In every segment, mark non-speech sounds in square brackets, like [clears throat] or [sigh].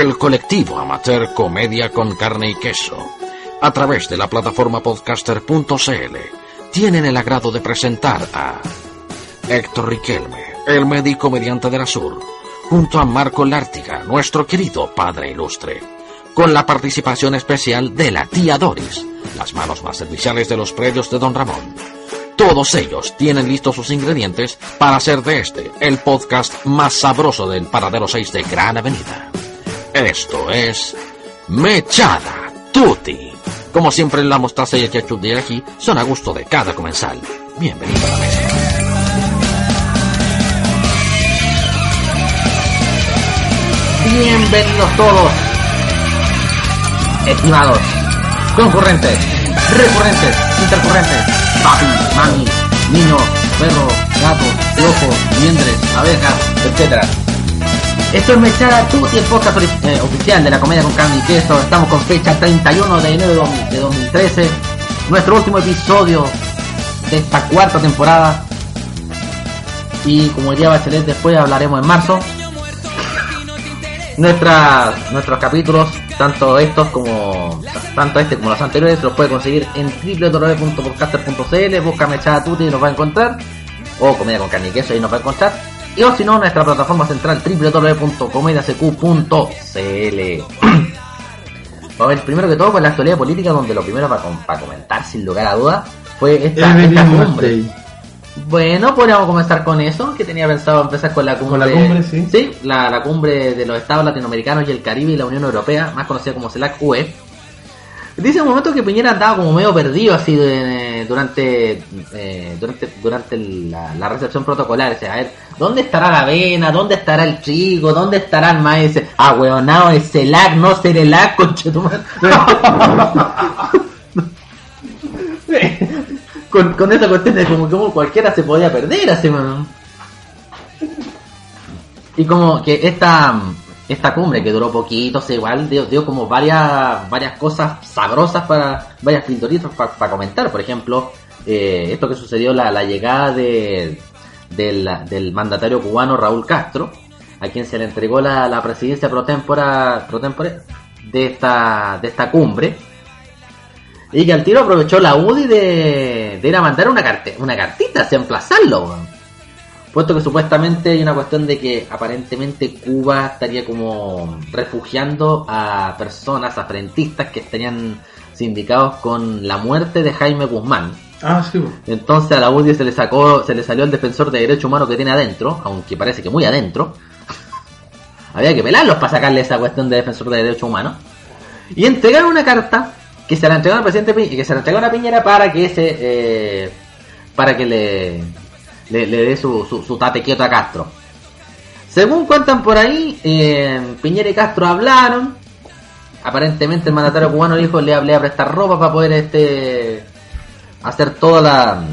el colectivo amateur Comedia con Carne y Queso, a través de la plataforma podcaster.cl, tienen el agrado de presentar a Héctor Riquelme, el médico mediante de la Sur, junto a Marco Lártiga, nuestro querido padre ilustre, con la participación especial de la tía Doris, las manos más serviciales de los predios de Don Ramón. Todos ellos tienen listos sus ingredientes para hacer de este el podcast más sabroso del Paradero 6 de Gran Avenida. Esto es Mechada Tutti. Como siempre, la mostaza y el ketchup de aquí son a gusto de cada comensal. Bienvenido a la mesa. Bienvenidos todos, estimados, concurrentes, recurrentes, intercurrentes, papi, mami, niño, perro, gato, piojo, liendres, abejas, etc. Esto es Mechada podcast ori- eh, oficial de la comedia con carne y queso. Estamos con fecha 31 de enero de dos- de 2013. Nuestro último episodio de esta cuarta temporada. Y como diría Bachelet, después hablaremos en marzo. Nuestras, nuestros capítulos, tanto estos como tanto este como los anteriores, los puede conseguir en www.podcaster.cl, busca Mechada Tutti y nos va a encontrar, o Comedia con Carne y Queso y nos va a encontrar, y o si no, nuestra plataforma central www.comediasecu.cl. [clears throat] Vamos a ver, primero que todo con la actualidad política, donde lo primero para, para comentar, sin lugar a dudas, fue esta, cumbre. Bueno, podríamos comenzar con eso, que tenía pensado empezar con la cumbre. la cumbre, sí. Sí, la, la cumbre de los estados latinoamericanos y el Caribe y la Unión Europea, más conocida como CELAC UE. Dice un momento que Piñera andaba como medio perdido así de- durante eh, durante durante la, la recepción protocolar. A ver, ¿dónde estará la avena? ¿Dónde estará el trigo? ¿Dónde estará el maíz? Ah, weonado, es CELAC, no CERELAC, conchetumadre. [laughs] con, con esa cuestión de como, como cualquiera se podía perder así, man. Y como que esta esta cumbre que duró poquito, se igual dio, dio como varias varias cosas sabrosas para varias pintoritas para comentar, por ejemplo, eh, esto que sucedió la, la llegada de del, del mandatario cubano Raúl Castro, a quien se le entregó la, la presidencia pro tempore, pro tempore de esta de esta cumbre. Y que al tiro aprovechó la UDI de, de ir a mandar una, carte, una cartita, hacia emplazarlo. Puesto que supuestamente hay una cuestión de que aparentemente Cuba estaría como refugiando a personas, a frentistas que estarían sindicados con la muerte de Jaime Guzmán. Ah, sí. Entonces a la UDI se le sacó, se le salió el defensor de derechos humanos que tiene adentro, aunque parece que muy adentro. Había que pelarlos para sacarle esa cuestión de defensor de derechos humanos. Y entregaron una carta que se la entregaron al presidente Pi- que se la entregaron a Piñera para que ese eh, para que le, le, le dé su, su, su tate quieto a Castro. Según cuentan por ahí, eh, Piñera y Castro hablaron. Aparentemente el mandatario cubano dijo le hablé a prestar ropa para poder este hacer toda la,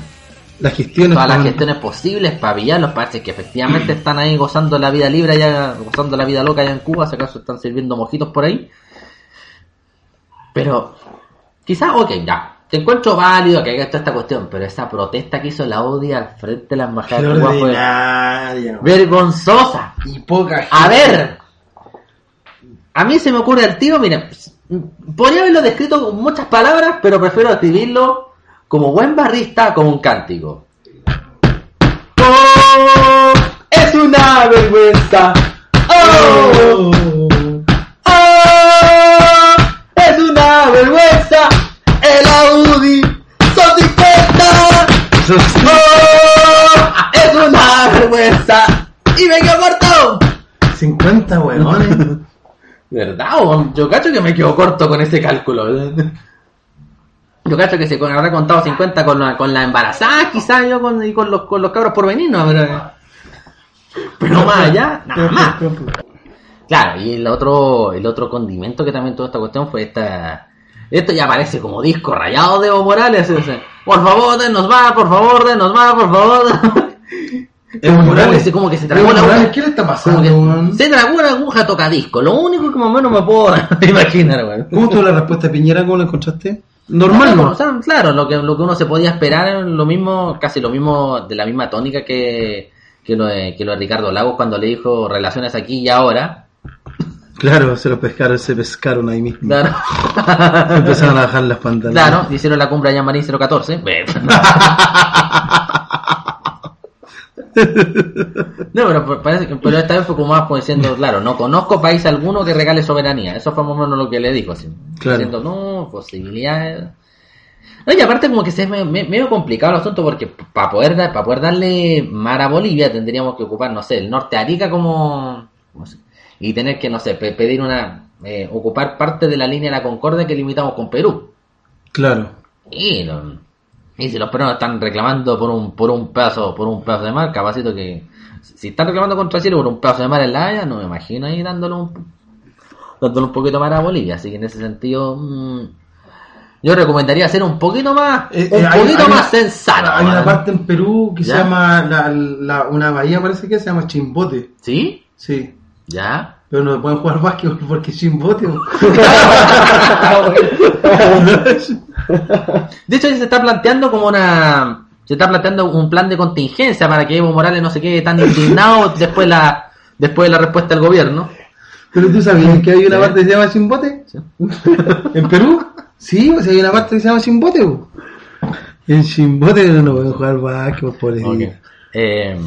Las gestiones. todas las gestiones posibles para pillar los parches que efectivamente [clears throat] están ahí gozando la vida libre allá, gozando la vida loca allá en Cuba, si acaso están sirviendo mojitos por ahí. Pero, quizás, ok, ya, encuentro válido que haya toda esta cuestión, pero esa protesta que hizo la UDI al frente de la embajada de Cuba fue vergonzosa. Y poca gente. A ver, a mí se me ocurre al tiro, mira, podría haberlo descrito con muchas palabras, pero prefiero escribirlo como buen barrista, como un cántico. ¡Oh! ¡Es una vergüenza! ¡Oh! ¡Oh! 50 weones. ¿Verdad? weón? Yo cacho que me quedo corto con ese cálculo. Yo cacho que se habrá contado 50 con la, con la embarazada, quizás yo con, y con los, con los cabros por venir, no, pero, pero más allá, nada más. Claro, y el otro, el otro condimento que también tuvo esta cuestión fue esta. Esto ya parece como disco rayado de Evo Morales. Por favor, denos más, por favor, denos más, por favor. Evo Morales. como que se tragó Morales, aguja. ¿qué le está pasando, se tragó una aguja tocadisco. Lo único que más o menos me puedo [laughs] imaginar, weón. ¿Cómo estuvo la respuesta de Piñera? ¿Cómo la encontraste? Normal, Claro, ¿no? o sea, claro, lo que, lo que uno se podía esperar era lo mismo, casi lo mismo, de la misma tónica que, que, lo, de, que lo de Ricardo Lagos cuando le dijo relaciones aquí y ahora. [laughs] Claro, se lo pescaron, se pescaron ahí mismo. Claro. [laughs] Empezaron a bajar las pantalones. Claro, hicieron la cumbre allá en Marín 014. [laughs] No, pero parece que pero esta vez fue como más pues, diciendo, [laughs] claro, no conozco país alguno que regale soberanía. Eso fue más o menos lo que le dijo, así. Claro. Diciendo, no, posibilidades. No, y aparte como que se es me- me- medio complicado el asunto porque para poder, dar- para poder darle mar a Bolivia tendríamos que ocupar, no sé, el norte de Arica como... y tener que, no sé, pe- pedir una... eh, ocupar parte de la línea de la Concordia que limitamos con Perú. Claro. Y, no- y si los peruanos están reclamando por un por un pedazo por un pedazo de mar, capacito que si están reclamando contra Chile por un pedazo de mar en la Haya, no me imagino ahí dándole un dándole un poquito más a Bolivia, así que en ese sentido mm, yo recomendaría ser un poquito más Eh, un eh, hay- poquito hay más una- sensato. Hay una parte en Perú que se llama, la, la- una bahía parece que se llama Chimbote. ¿Sí? Sí. ¿Ya? Pero no pueden jugar básquetbol porque es Chimbote. bo. [laughs] De hecho, se está planteando como una. Se está planteando un plan de contingencia para que Evo Morales no se quede tan indignado [laughs] después, la, después de la respuesta del gobierno. Pero tú sabías que [laughs] hay una parte que se llama Chimbote. Sí. ¿En Perú? Sí, pues hay una parte que se llama Chimbote. bo. En Chimbote no pueden jugar básquetbol, pobrecito. Eh,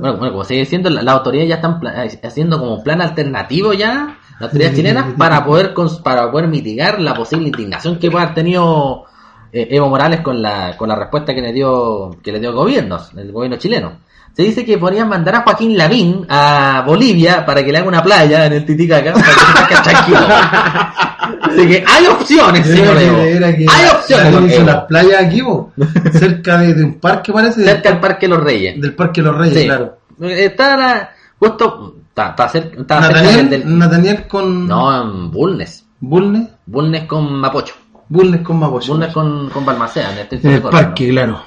Bueno, bueno, como sigue diciendo, la- las autoridades ya están eh, haciendo como plan alternativo ya, las autoridades chilenas, para poder para poder mitigar la posible indignación que pueda haber tenido eh, Evo Morales con la, con la respuesta que le dio que le dio el gobierno, el gobierno chileno. Se dice que podrían mandar a Joaquín Lavín a Bolivia para que le haga una playa en el Titicaca para que se tranquilo. [laughs] Así que hay opciones, señor Hay opciones, las playas aquí, bo. cerca de, de un parque parece, cerca del Parque Los Reyes. del Parque Los Reyes, Sí. claro. Está la- justo. Está, está cerca, está cerca Nathaniel, del. Nathaniel con No, en Bulnes. Bulnes, Bulnes con Mapocho. Bulnes con Mapocho. Bulnes con, con Balmaceda. En, en el correcto. parque, claro.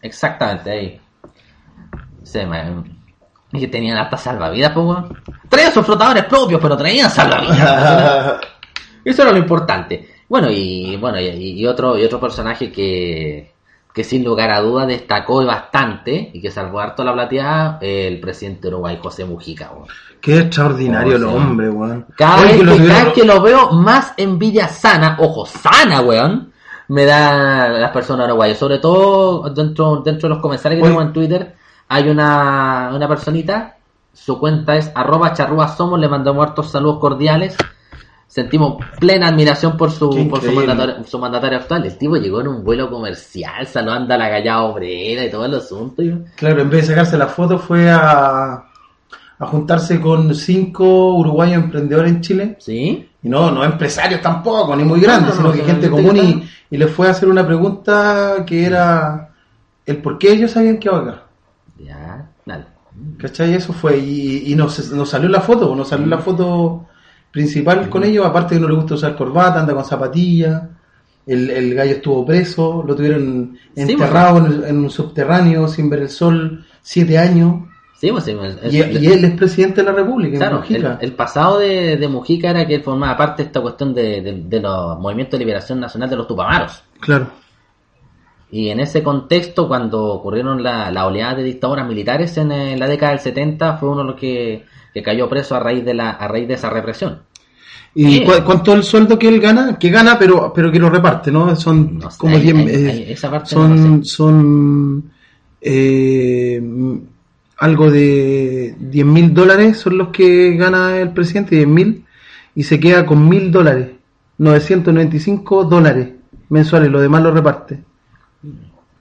Exactamente, ahí. Se me. Y que tenían hasta salvavidas, pues, weón. Traían sus flotadores propios, pero traían salvavidas. [laughs] Eso era lo importante. Bueno, y bueno, y, y otro, y otro personaje que, que sin lugar a duda destacó bastante y que salvó harto la plateada, el presidente de Uruguay, José Mujica, weón. Qué extraordinario el hombre, weón. Cada, vez que lo cada vez que lo veo, más envidia sana, ojo, sana, weón, me da las personas uruguayas. Sobre todo dentro, dentro de los comentarios que Oye. tengo en Twitter, hay una, una personita, su cuenta es arroba charrúa somos, le mandamos hartos saludos cordiales. Sentimos plena admiración por su, Qué por su mandatario, su mandatario actual. El tipo llegó en un vuelo comercial, saludando a la gallada obrera y todo el asunto. y- Claro, en vez de sacarse la foto fue a, a juntarse con cinco uruguayos emprendedores en Chile. ¿Sí? Y no, no empresarios tampoco, ni muy grandes, No, no, sino no, que gente común y, y les fue a hacer una pregunta que era el por qué ellos sabían que iba acá. Ya, dale. ¿Cachai? Eso fue. Y, y nos, nos salió la foto, nos salió la foto principal con ellos, aparte que no le gusta usar corbata, anda con zapatillas. El, el gallo estuvo preso, lo tuvieron Sí, enterrado en, un subterráneo sin ver el sol siete años. Sí, pues, sí, pues, Y, él es presidente de la República, Claro, el, Mujica. el pasado de, de Mujica era que él formaba parte de esta cuestión de, de- de los movimientos de liberación nacional de los Tupamaros. Claro. Y en ese contexto, cuando ocurrieron la, la oleada de dictaduras militares en eh, la década del 70, fue uno de los que, que cayó preso a raíz de la a raíz de esa represión. ¿Y Sí. cu- cuánto es el sueldo que él gana? Que gana, pero pero que lo reparte, ¿no? Son No sé, como ahí- 10 ahí- eh, ahí- esa parte no son sé. son eh, algo de 10 mil dólares son los que gana el presidente, 10 mil, y se queda con mil dólares, 995 dólares mensuales, lo demás lo reparte.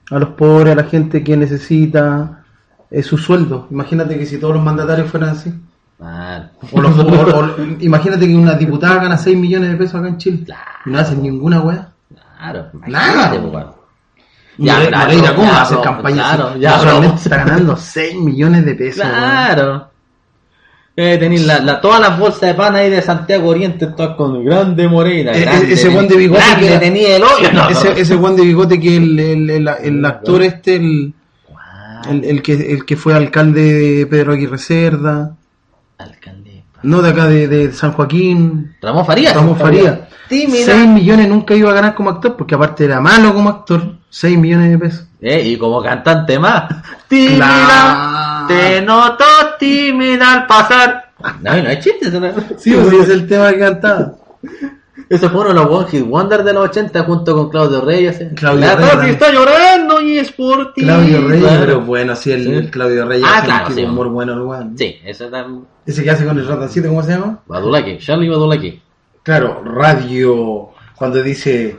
A los pobres, a la gente que necesita eh, su sueldo. Imagínate que si todos los mandatarios fueran así. Ah, O los- [laughs] o- o- imagínate que una diputada gana 6 millones de pesos acá en Chile. Claro. Y no hacen ninguna weá. claro, Nada. imagínate, pues. Ya, Ya, claro, Moreira, ¿cómo va a hacer campaña? claro, así? ya, está ganando 6 millones de pesos. Claro. Eh, tenéis la, la- todas las bolsas de pan ahí de Santiago Oriente, todas con grande Moreira. Eh, grande, ese buen de bigote grande que- tenía el hoyo. [laughs] No, Ese, no. ese Juan de Bigote que el, el, el, el actor este, el, el, el que, el que fue alcalde de Pedro Aguirre Cerda, Alcalde. no de acá de, de San Joaquín, Ramón Farías. Ramón Farías. Tímida. 6 millones nunca iba a ganar como actor, porque aparte era malo como actor, 6 millones de pesos. Eh, y como cantante más. [laughs] Tímida. Te noto tímida al pasar. No, no es chiste. Eso, no- Sí, pues ese es el tema que cantaba. Ese fue uno de los One Hit Wonder de los 80 junto con Claudio Reyes. ¿eh? Claudio La Reyes, está llorando y es por ti. Claudio Reyes, Claro. pero bueno, sí, el, Sí. el Claudio Reyes Ah, claro, un sí. muy bueno el. Sí. Ese que hace con el ratoncito, ¿cómo se llama? Badulaki, Charlie Badulaki. Claro, radio, cuando dice,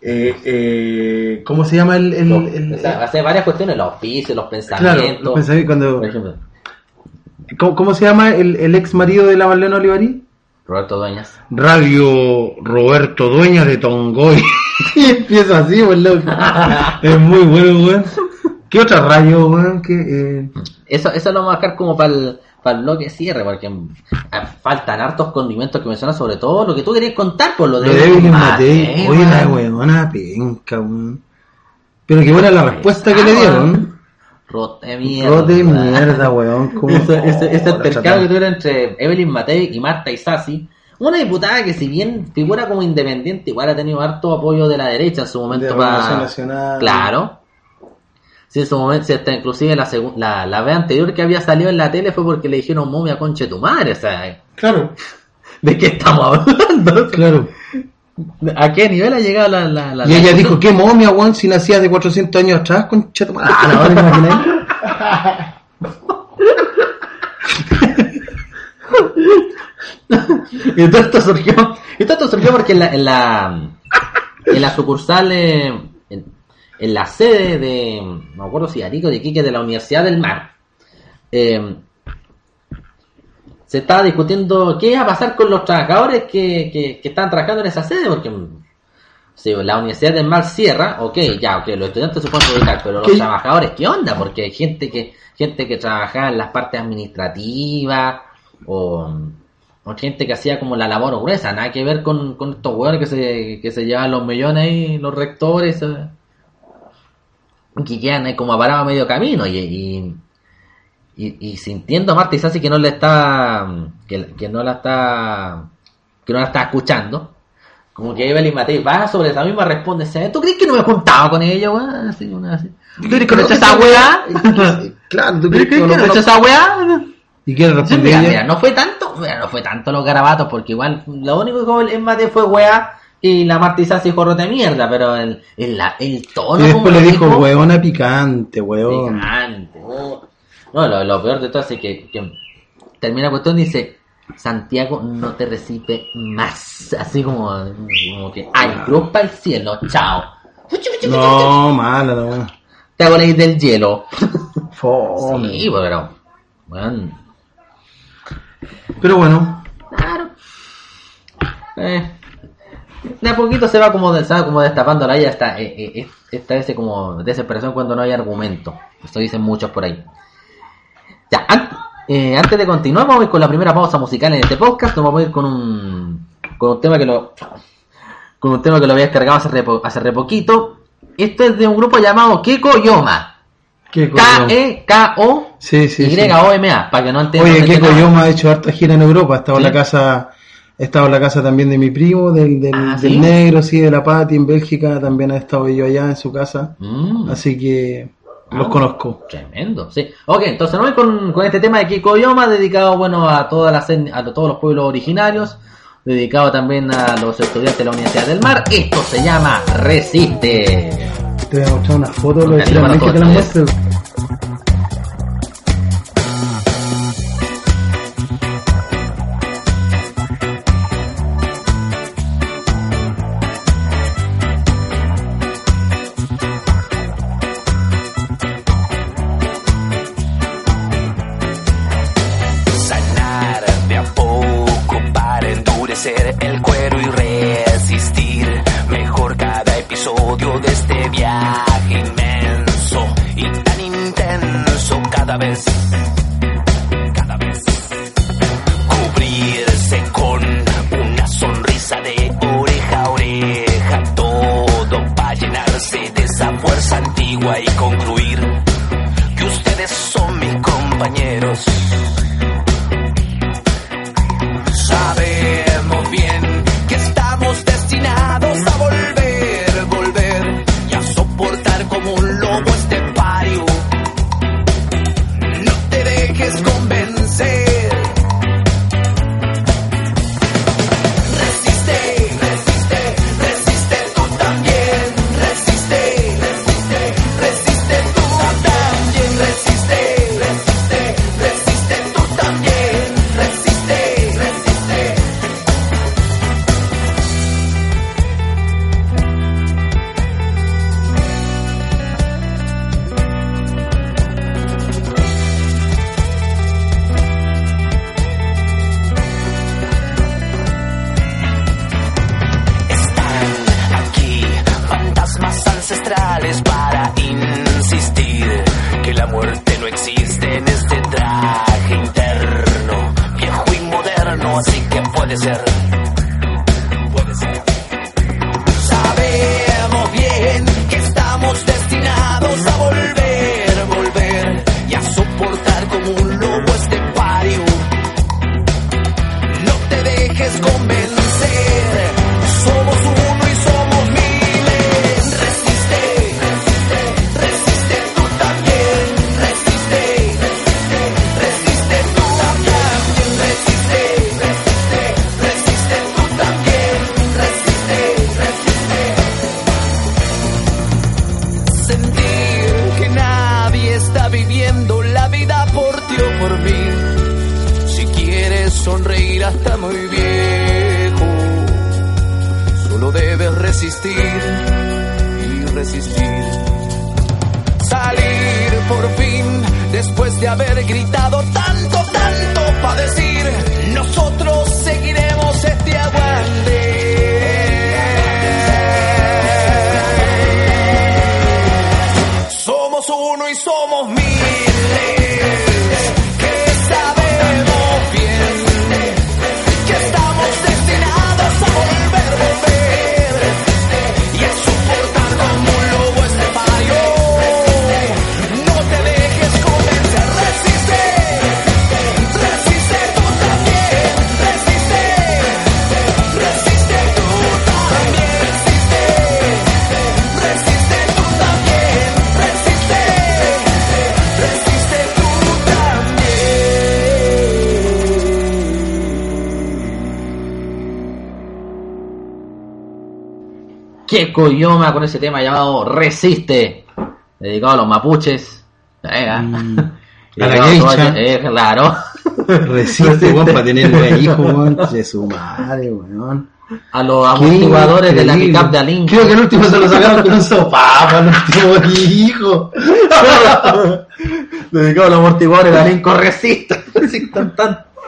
eh, eh, ¿cómo se llama el... el, el- o sea, hace varias cuestiones, los oficios, los claro, pensamientos. los pensamientos, cuando, Por ejemplo, ¿cómo, cómo se llama el, el ex marido de la Marlene Olivarí? Roberto Dueñas. Radio Roberto Dueña de Tongoy. [laughs] y empieza así, loco. es muy bueno, weón. ¿Qué otra radio, weón? Que, eh, Eso, eso lo vamos a dejar como para el, para el bloque cierre, porque ah, faltan hartos condimentos que mencionan, sobre todo lo que tú querías contar por lo de lo de Evelyn Matei, Matei. Oye, la weón. weona penca, weón. Pero qué buena la respuesta que le dieron. Rote mierda. Rote mierda, weón. ¿Cómo- Ese, altercado que tuvieron entre Evelyn Matei y Marta Isasi. Una diputada que si bien figura como independiente, igual ha tenido harto apoyo de la derecha en su De momento Renovación para... Nacional. Claro. Sí, en su momento, sí, hasta inclusive la, la, la vez anterior que había salido en la tele fue porque le dijeron momia conche tu madre, o sea, Claro, [laughs] ¿de qué estamos hablando? claro. [laughs] ¿A qué nivel ha llegado la... la, la- Y la- ella dijo, ¿qué momia, weón? Si nacías de 400 años atrás, concha tu madre. Ah. [laughs] Y todo esto surgió, y todo esto surgió porque en la, en la, en la sucursal, eh, en, la sede de, no me acuerdo si Arico de Iquique, de la Universidad del Mar, eh, se estaba discutiendo qué iba a pasar con los trabajadores que, que, que estaban trabajando en esa sede, porque si la Universidad del Mar cierra, ok, ya, ok, los estudiantes se pueden dedicar, pero los ¿Qué? trabajadores, ¿qué onda? Porque hay gente que, gente que trabajaba en las partes administrativas, o, o gente que hacía como la labor gruesa, nada que ver con, con estos hueones que se, que se llevan los millones ahí, los rectores, eh, que quedan ahí como parados a medio camino, y, y, y, y sintiendo a Marta Isasi que no le está, que, que no la está, que no la está escuchando, como que Evelyn Matei va sobre esa misma responde. ¿tú crees que no me juntaba con ella, weón? Así, una así. ¿Tú crees que no he hecho esa weá? [laughs] Claro, ¿tú ¿Tú crees que no he hecho esa weá? ¿Y qué respondió mira, no fue tanto, mira, no fue tanto los garabatos, porque igual lo único que dijo el Mate fue weá y la Marta se dijo rote mierda, pero el, el, tono Y después le lo dijo, weona picante, weón. Picante, oh. No, lo, lo peor de todo es que, que termina la cuestión y dice, Santiago no te recibe más. Así como, como que, ay, cruz para el cielo, chao. No, mala la weona. Te hago ley del hielo. Fome. Sí, pero, bueno, Pero bueno, claro. Eh, de a poquito se va como, se va como destapando la ella esta, eh, eh, esta ese como desesperación cuando no hay argumento. Esto dicen muchos por ahí. Ya, an- eh, antes de continuar, vamos a ir con la primera pausa musical en este podcast. Nos vamos a ir con un, con un tema que lo, con un tema que lo había descargado hace re, hace re poquito. Esto es de un grupo llamado Keko Yoma. qué coño. K-E-K-O Sí, sí, sí. Y-O-M-A, para que no entiendan. Oye, nada. Yoma ha hecho harta gira en Europa. Ha estado en la casa, ha estado en la casa también de mi primo, del, del, Ah, del ¿sí? negro, sí, de la Pati en Bélgica. También ha estado yo allá en su casa. Mm. Así que los Ah. conozco. Tremendo, sí. Ok, entonces nos con, con este tema de Kiko Yoma, dedicado bueno a todas las a todos los pueblos originarios, dedicado también a los estudiantes de la Universidad del Mar. Esto se llama Resiste. Te voy a mostrar una foto, lo literalmente bueno, te la entonces. muestro. Endurecer el de haber gritado tanto, tanto para decir, nosotros seguiremos este aguante. Somos uno y somos miles ¡Qué coyoma con ese tema llamado Resiste! Dedicado a los mapuches. Venga. Mm. Y [laughs] A la [laughs] dedicado geisha. todo- eh, claro. [laughs] Resiste, weón, para tener hijo, weón. De su madre, weón. A los amortiguadores de la pickup de Alin. Creo que el último se lo sacaron con un sofá, el último hijo. Dedicado a los amortiguadores de Alin. Resistan.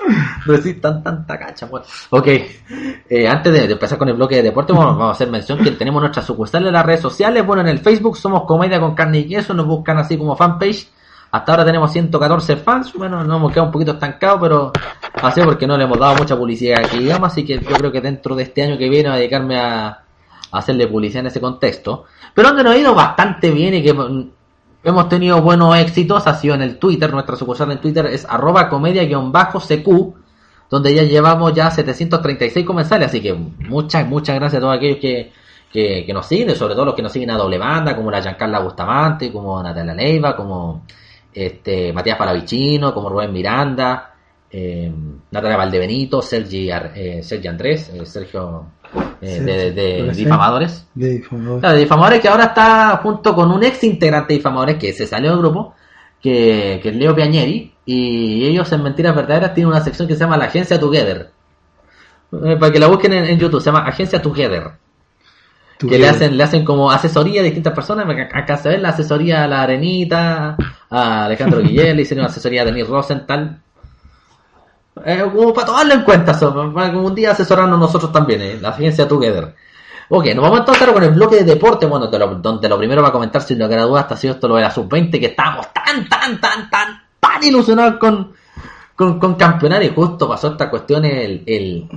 Resistan tan. Resistan tanta cacha, weón. Ok. Eh, antes de, de empezar con el bloque de deporte, vamos, a hacer mención que tenemos nuestra sucursal en las redes sociales. Bueno, en el Facebook somos Comedia con Carne y Queso. Nos buscan así como fanpage. Hasta ahora tenemos 114 fans. Bueno, nos hemos quedado un poquito estancados, pero así porque no le hemos dado mucha publicidad aquí, digamos. Así que yo creo que dentro de este año que viene a dedicarme a, hacerle publicidad en ese contexto. Pero donde nos ha ido bastante bien y que hemos tenido buenos éxitos ha sido en el Twitter. Nuestra sucursal en Twitter es arroba comedia-cq, donde ya llevamos ya 736 comensales. Así que muchas, muchas gracias a todos aquellos que, que, que nos siguen, sobre todo los que nos siguen a doble banda, como la Giancarla Bustamante, como Natalia Leiva, como este Matías Palavicino, como Rubén Miranda, eh, Natalia Valdebenito, Sergi, eh, Sergi Andrés, eh, Sergio eh, de, de- de Sergio, Difamadores. De difamador. Claro, de Difamadores que ahora está junto con un ex integrante de Difamadores que se salió del grupo, que, que es Leo Piañeri, y ellos en Mentiras Verdaderas tienen una sección que se llama La Agencia Together. Eh, para que la busquen en, en YouTube, se llama Agencia Together. Que le hacen, le hacen como asesoría a distintas personas. Acá se ve la asesoría a la Arenita, a Alejandro [laughs] Guillén, le hicieron asesoría a Denis Rosenthal. Eh, como para tomarlo en cuenta, so, para como un día asesorarnos nosotros también, eh, la agencia Together. Ok, nos vamos entonces ahora con el bloque de deporte, bueno, de lo- donde lo primero va a comentar sin lugar a dudas hasta ha sido esto lo de la sub-20, que estábamos tan, tan, tan, tan, tan ilusionados con, con, con campeonar y justo pasó esta cuestión, el, el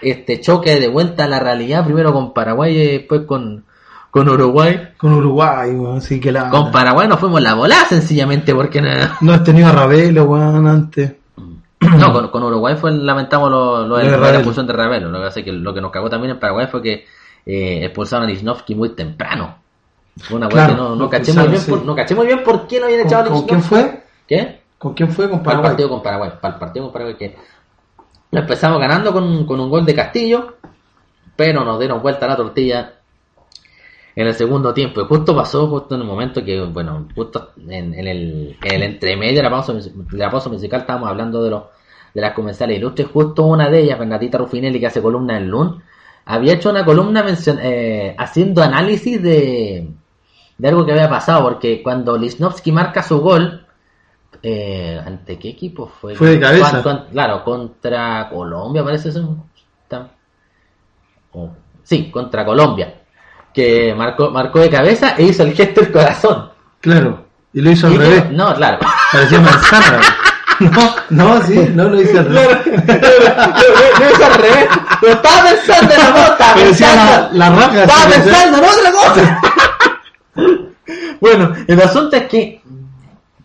este choque de vuelta a la realidad, primero con Paraguay y después con, con Uruguay. Con Uruguay, weón, así que la. Con Paraguay nos fuimos la volada sencillamente porque no, No has tenido a Ravelo, weón, antes. No [clears throat] con, con Uruguay fue lamentamos lo, lo, Lo de de la expulsión de Ravelo. Lo que es que lo que nos cagó también en Paraguay fue que eh, expulsaron a Lichnowsky muy temprano. Fue una Claro, que no, no, caché muy bien por, no caché muy bien por qué no habían echado a ¿Con, con quién fue? ¿Qué? ¿Con quién fue? Con Para el Paraguay. partido con Paraguay. Para el partido con Paraguay que lo empezamos ganando con, con un gol de Castillo, pero nos dieron vuelta la tortilla en el segundo tiempo. Y justo pasó, justo en el momento que, bueno, justo en, en el, en el entremedio de la pausa, mus- de la pausa musical estábamos hablando de los de las comensales ilustres. Justo una de ellas, Bernatita Rufinelli, que hace columna en LUN, había hecho una columna mencion- eh, haciendo análisis de, de algo que había pasado, porque cuando Lisnowski marca su gol, eh, ¿ante qué equipo fue? Fue de cabeza. Con- con- claro, contra Colombia parece eso. Está- o- sí, contra Colombia. Que marcó, marcó de cabeza e hizo el gesto del corazón. Claro. Y lo hizo al revés. no, claro. Parecía manzana. [laughs] No, no, sí, no lo hice al revés. Lo hice al revés. Pero estaba pensando en la decía [laughs] pensando. la, la raja. Estaba pensando en otra cosa. [laughs] bueno, el asunto es que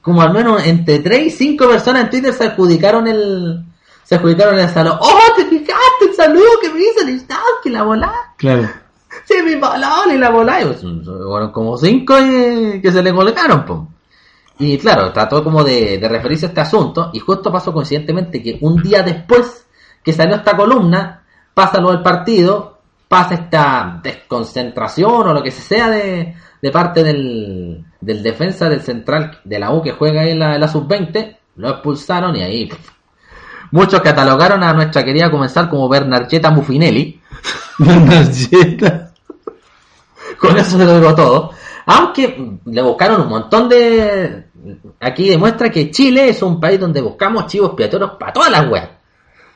como al menos entre 3 y 5 personas en Twitter se adjudicaron el se adjudicaron el saludo. ¡Oh, te fijaste el saludo que me hizo el instante, la volá! Claro. Sí, mi balón y la volá. Y pues, fueron como 5 que se le colocaron, po. Y claro, trató como de, de referirse a este asunto y justo pasó coincidentemente que un día después que salió esta columna, pasa lo del partido, pasa esta desconcentración o lo que sea de, de parte del, del defensa del central de la U que juega ahí en la, la sub-20, lo expulsaron y ahí muchos catalogaron a nuestra querida comensal como Bernarcheta Muffinelli. [laughs] Bernarcheta. Con eso se lo digo todo. Aunque le buscaron un montón de... Aquí demuestra que Chile es un país donde buscamos chivos expiatorios para todas las weas.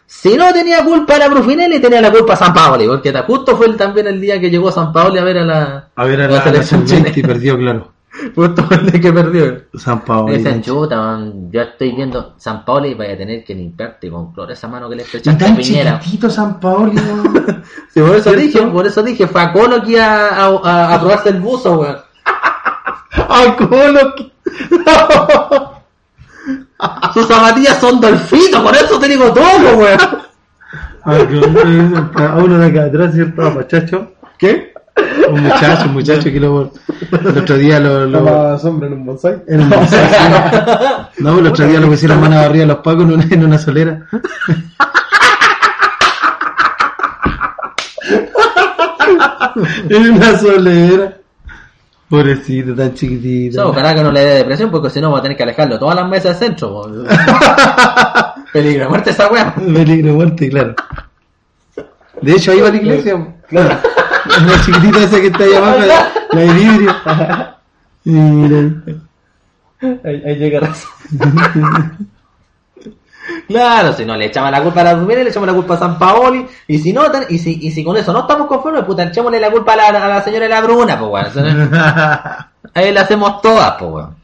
Si no tenía culpa la Brufinelli, tenía la culpa San Paoli, porque justo fue el- también el día que llegó San Paoli a ver a la, A ver, a la la, la selección sub-20 y perdió, claro. [laughs] Justo el día que perdió. San Paolo. Me dicen, chuta, man, yo estoy viendo San Paoli y vaya a tener que limpiarte con cloro esa mano que le estrechaste a Piñera. chiquitito San Paolo. [laughs] Sí, por eso dije, por eso dije, fue a Colo que a, a, a- a probarse el buzo, weón. [laughs] ¡Ah, colo! Sus zapatillas son dolfitos, por eso te digo todo, weón. Que- A uno de acá atrás, ¿cierto? A muchacho. ¿Qué? Un muchacho, un muchacho que lo, el otro día lo, lo, sombra en un bonsai. en un bonsai, sí. [laughs] No, el otro día lo pusieron mano arriba a los pacos en una, en una solera. en una solera. Pobrecito, tan chiquitito. So, ojalá que no le dé depresión, porque si no va a tener que alejarlo todas las mesas del centro. [laughs] Peligro de muerte esa weá. Peligro de muerte, claro. De hecho, ahí va la iglesia. Claro. [laughs] La chiquitita esa que está ahí abajo, la, la de vidrio. [laughs] Mira. Ahí, ahí llega raza. Claro, si no le echamos la culpa a la primera, le echamos la culpa a San Paoli, y si no, y si, y si con eso no estamos conformes, puta, echémosle la culpa a la, a la señora de la Bruna, pues weón. [laughs] Ahí la hacemos todas, pues weón.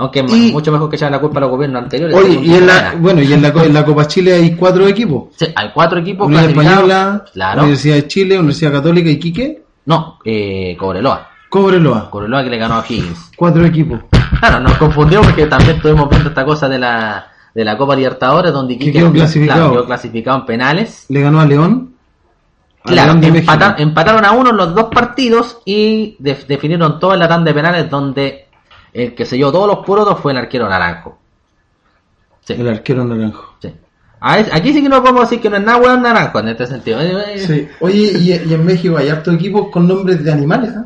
Aunque es Y- mucho mejor que echar la culpa a los gobiernos anteriores. Oye, y en la, bueno, y en la, co- en la Copa Chile hay cuatro equipos. Sí, hay cuatro equipos clasificados. Española, Claro. Universidad de Chile, Universidad Católica y Quique. No, eh, Cobreloa. Cobreloa. Cobreloa que le ganó a Higgins. Cuatro equipos. Claro, nos confundió porque también estuvimos viendo esta cosa de la, de la Copa Libertadores donde Que quedó clasificado. claro, quedó clasificado en penales. Le ganó a León. Claro, León de empata- México. empataron a uno en los dos partidos y def- definieron todo en la tanda de penales donde el que selló todos los puros fue el arquero Naranjo. Sí, El arquero naranjo. sí. A es- Aquí sí que no podemos decir que no es nada weón Naranjo en este sentido. Eh, eh, Sí. Oye, y, y en México hay hartos equipos con nombres de animales, ¿ah?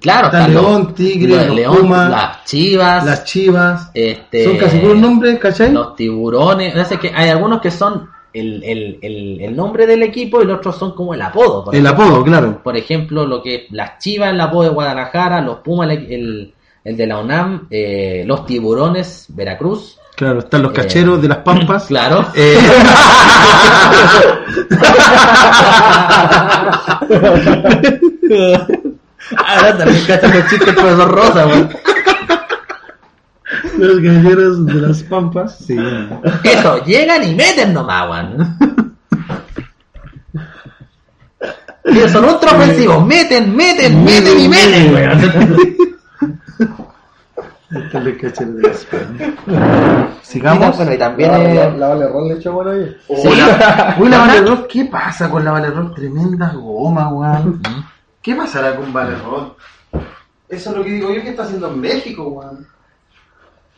Claro, Está los- León, Tigre, los los León, Pumas, las Chivas, Las chivas. este, Son casi puros nombres, ¿cachai? los tiburones. Que hay algunos que son el, el, el, el nombre del equipo y los otros son como el apodo. Por El ejemplo. apodo, claro. Por ejemplo, lo que las Chivas, el apodo de Guadalajara, los Pumas, el, el, de la UNAM, eh, los tiburones, Veracruz. Claro, están los Eh, cacheros de las pampas. [laughs] Claro. Eh, [laughs] Ahora también cachan los chistes profesor Rosa, weón. los cacheros de las pampas. Sí. Eso, llegan y meten nomás, weón. Son ultra ofensivos, meten, meten, meten y meten, weón. Están los cacheros de. Sigamos. Bueno, y también La, eh, Vale le echó bueno ahí. sí. Uy, la Valerón, ¿qué pasa con la Valerón? Tremenda goma, weón. ¿Qué pasará con Valerón? Eso es lo que digo yo que está haciendo en México, weón.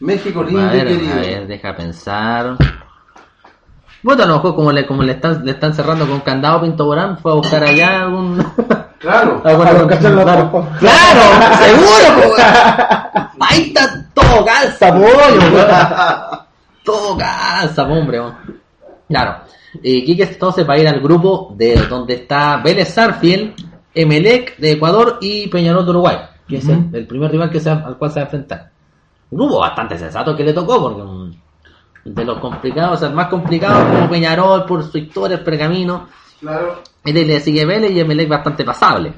México lindo A ver, y querido. a ver, deja pensar. Bueno, a lo mejor como le, como le están, le están cerrando con candado Pinto Borán, fue a buscar allá algún... [laughs] Claro. cachar las claro, [laughs] claro, seguro. Ahí está todo calza, pollo, weón. Todo calza, po, hombre. Claro. Y Quique entonces va a ir al grupo de donde está Vélez Sarfield, Emelec de Ecuador y Peñarol de Uruguay, que es el, primer rival que se, al cual se va a enfrentar. Un grupo bastante sensato que le tocó, porque de los complicados, o sea, el más complicado como Peñarol por su historia, el pergamino, Claro. y de le sigue Vélez y Emelec bastante pasable.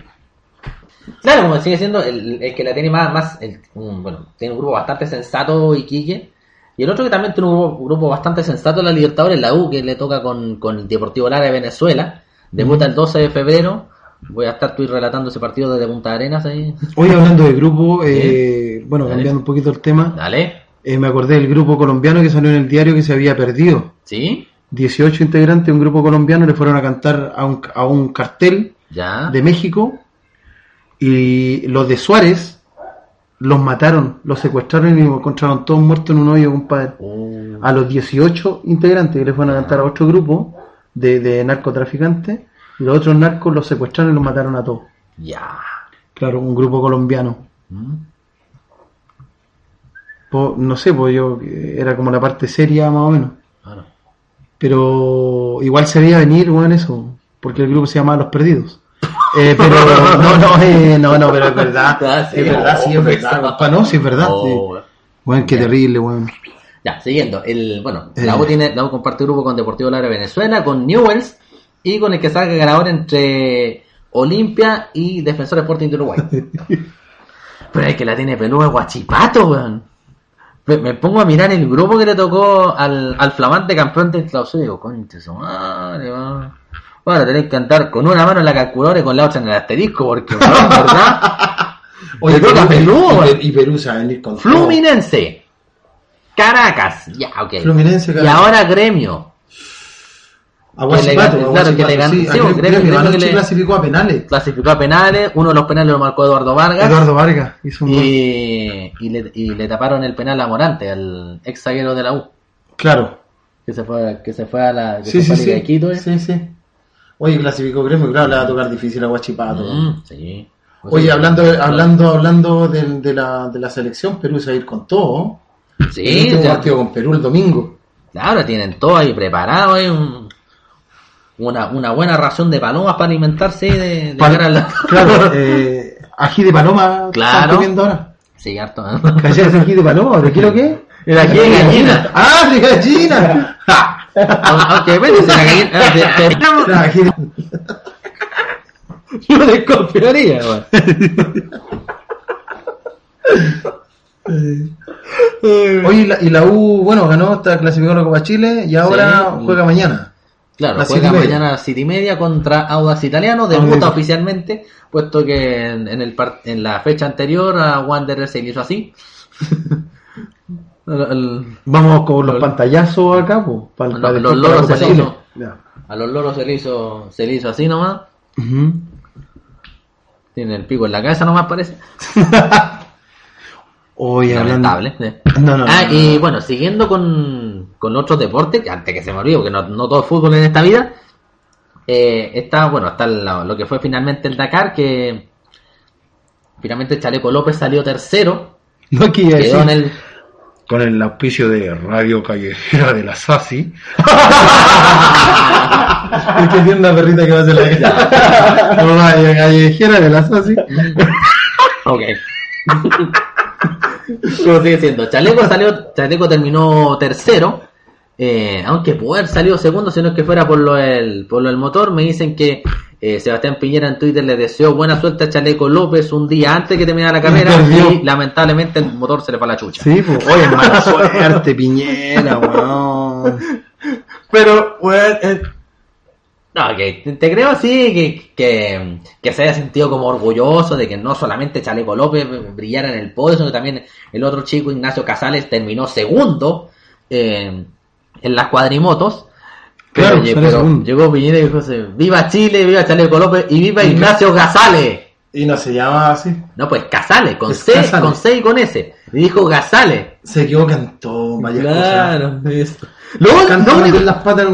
Claro, como sigue siendo el, el que la tiene más, más el- un- bueno, tiene un grupo bastante sensato Iquique, Y el otro que también tiene un grupo, un grupo bastante sensato en la Libertadores, la U, que le toca con, con el Deportivo Lara de Venezuela. Debuta el 12 de febrero. Voy a estar tú relatando ese partido desde Punta Arenas ahí. Hoy hablando de grupo, [laughs] eh, bueno, Dale. cambiando un poquito el tema, Dale. eh, me acordé del grupo colombiano que salió en el diario que se había perdido. ¿Sí? 18 integrantes de un grupo colombiano le fueron a cantar a un, a un cartel Ya. de México y los de Suárez los mataron, los secuestraron y los encontraron todos muertos en un hoyo, compadre. Uh, A los 18 integrantes que le fueron a cantar a otro grupo de, de narcotraficantes y los otros narcos los secuestraron y los mataron a todos. ya. Claro, un grupo colombiano. Mm. No sé, pues yo eh, era como la parte seria más o menos. Claro. Pero igual se veía venir, bueno, eso, porque el grupo se llamaba Los Perdidos. Eh, pero [laughs] no, no, eh, no, no, pero es verdad. [laughs] Ah, sí. es verdad, sí, es verdad. compa, no, sí, es verdad. Oh. sí. Bueno, qué terrible, weón. Ya, siguiendo. El, bueno, Eh. la U, tiene, la U comparte grupo con Deportivo Lara Venezuela, con Newells y con el que salga ganador entre Olimpia y Defensor Sporting de Uruguay. [laughs] Pero el que la tiene peluda es Guachipato, weón. Me, me pongo a mirar el grupo que le tocó al, al flamante campeón del clausura y digo, concha su madre. Bueno, tenés que andar con una mano en la calculadora y con la otra en el asterisco, porque, weón, ¿verdad? [laughs] Y, weón. Perú- y Perú se va a venir con todo. Fluminense. Caracas. Ya, ok. Fluminense, Y Caracas. ahora Gremio. A Guachipato, que le- claro, que le gan- sí, que le- clasificó a penales. Clasificó a penales. Uno de los penales lo marcó Eduardo Vargas. Eduardo Vargas hizo un gol. Y, y, le, y le taparon el penal a Morante, al ex zaguero de la U. Claro. Que se fue, que se fue a la, que Sí, se fue sí, a Liga sí. de Quito. ¿eh? Sí, sí. Oye, clasificó Gremio, claro, le va a tocar difícil a Guachipato. Mm, sí. Oye, hablando, hablando, hablando de, de la, de la selección, Perú se va a ir con todo. Sí, Este ya- partido con Perú el domingo. Claro, tienen todo ahí preparado, hay un- una, una buena ración de palomas para alimentarse de, de Pal- la- [laughs] Claro, eh, ají de paloma Claro. comiendo ahora. Sí, harto. ¿eh? ¿Cachai ají de paloma? ¿De quiero qué? El ají de gallina. ¡Ah, de gallina! Aunque si la gallina. Yo desconfiaría. Oye, y la, y la U, bueno, ganó, está clasificado a la Copa Chile y ahora Sí. juega mañana. Claro, Las juega mañana a las y media contra Audax Italiano, debuta Audax. oficialmente, puesto que en, en el par- en la fecha anterior a Wanderer se le hizo así. [laughs] El- el- Vamos con los pantallazos acá, pues, para, No, los la loros se hizo. A los loros se le hizo, se le hizo así nomás. Tiene el pico en la cabeza nomás parece. [laughs] Oye, hablando... Lamentable. No, no, ah, y no. bueno, siguiendo con, con otros deportes, que antes que se me olvide, porque no, no todo es fútbol en esta vida, eh, está, bueno, está la- lo que fue finalmente el Dakar, que finalmente Chaleco López salió tercero, No quería en el... con el auspicio de Radio Callejera de la SASI. [laughs] es que tiene una perrita que va a hacer la [laughs] [laughs] Radio Callejera de la SASI. Ok. Como sigue siendo, Chaleco salió, Chaleco terminó tercero, eh, aunque pudo haber salido segundo, si no es que fuera por lo del, por lo del motor, me dicen que eh, Sebastián Piñera en Twitter le deseó buena suerte a Chaleco López un día antes que terminara la carrera y lamentablemente el motor se le fue a la chucha. Sí, pues, oye, mala suerte, Piñera, weón. Pero, weón, eh, no, que te, creo sí que, que, que se haya sentido como orgulloso de que no solamente Chaleco López brillara en el podio, sino que también el otro chico, Ignacio Casales, terminó segundo eh, en las cuadrimotos. Pero, Claro, llegó Piñera y dijo, viva Chile, viva Chaleco López y viva Ignacio Casales. Y no se llama así. No, pues Casales, con Es C, con C y con S. Y dijo Casales. Se equivocan todo, vaya Claro, eso. cosas. Lo, lo único, las patas.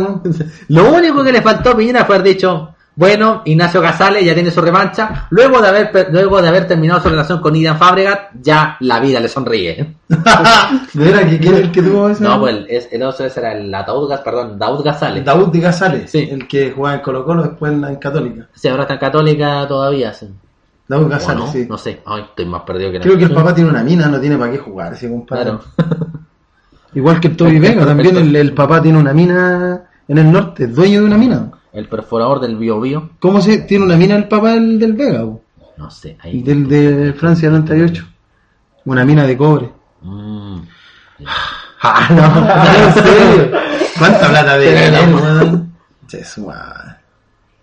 Lo único que le faltó a Piñera fue haber dicho, bueno, Ignacio Casales ya tiene su revancha, luego de haber luego de haber terminado su relación con Ian Fabregat, ya la vida le sonríe. [laughs] ¿De veras que quién es el que tuvo ese? No, pues el, es- el otro era el Ataúd Gas, perdón, Daud Gasales. Daud de Gasales, Sí. el que jugaba en Colo Colo después en la en Católica. Sí, ahora está en Católica todavía. Sí. Daud ¿O Gasales, no? sí. No sé, ay, estoy más perdido que Creo que el papá tiene una mina, no tiene para qué jugar, ese compadre. Claro. Igual que el Toby [laughs] Vega, también el, el papá tiene una mina en el norte, es dueño de una mina. El perforador del Bio Bio. ¿Cómo se tiene una mina el papá del, del Vega? po? No sé, ahí. Del de Francia 98. Una mina de cobre. Mm. [laughs] Ah, no, [laughs] en serio. ¿Cuánta plata de él, madre.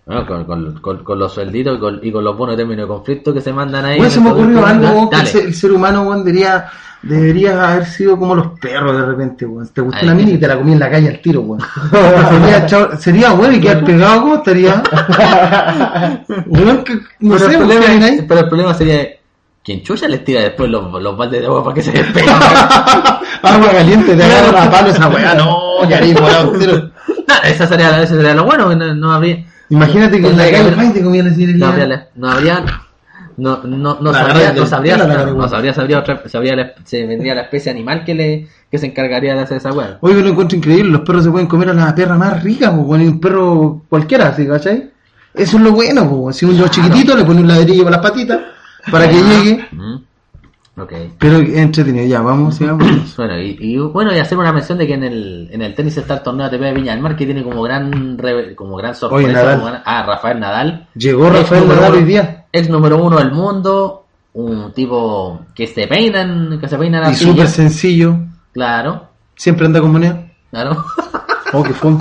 Bueno, con, con, con, con los suelditos y con, y con los bonos de término de conflicto que se mandan ahí. Weón, se me ocurrió algo, que el ser, humano, weón, debería, debería haber sido como los perros de repente, weón. Te gustó una mini y te la comí en la calle al tiro, weón. [laughs] sería, bueno y quedar pegado, ¿cómo estaría? [laughs] Weón, que, no pero, sé, el weón, problema, ¿qué hay ahí? pero el problema sería quien chucha les tira después los, los baldes de agua para que se despeguen. [laughs] Agua caliente, te agarra a palo esa weá, no, ya volado entero. Nada, esa sería, ese sería lo bueno, que no, no habría. Imagínate que en la calle, te comían así no habría, no habría, no, no, no sabría, no sabría, no, sabría, sabría otra, sabría la- se vendría la especie animal que le, que se encargaría de hacer esa weá. Oye, lo encuentro increíble, los perros se pueden comer a la perra más rica, pues, un perro cualquiera, ¿sí, ¿cachai? Eso es lo bueno, pues, si un chiquitito le pone un ladrillo para las patitas, para que llegue, Mm. Ok. pero entretenido, ya, vamos, sigamos. [clears throat] Bueno, y, y, bueno, y hacer una mención de que en el, en el tenis está el torneo ATP de Viña del Mar, que tiene como gran, como gran sorpresa. Oye, Nadal. como gran- ah, Rafael Nadal. Llegó Rafael Nadal hoy día, Ex número uno del mundo, un tipo que se peinan, que se peinan y súper sencillo, Claro, siempre anda con moneda. claro. [laughs] Oh, qué fue.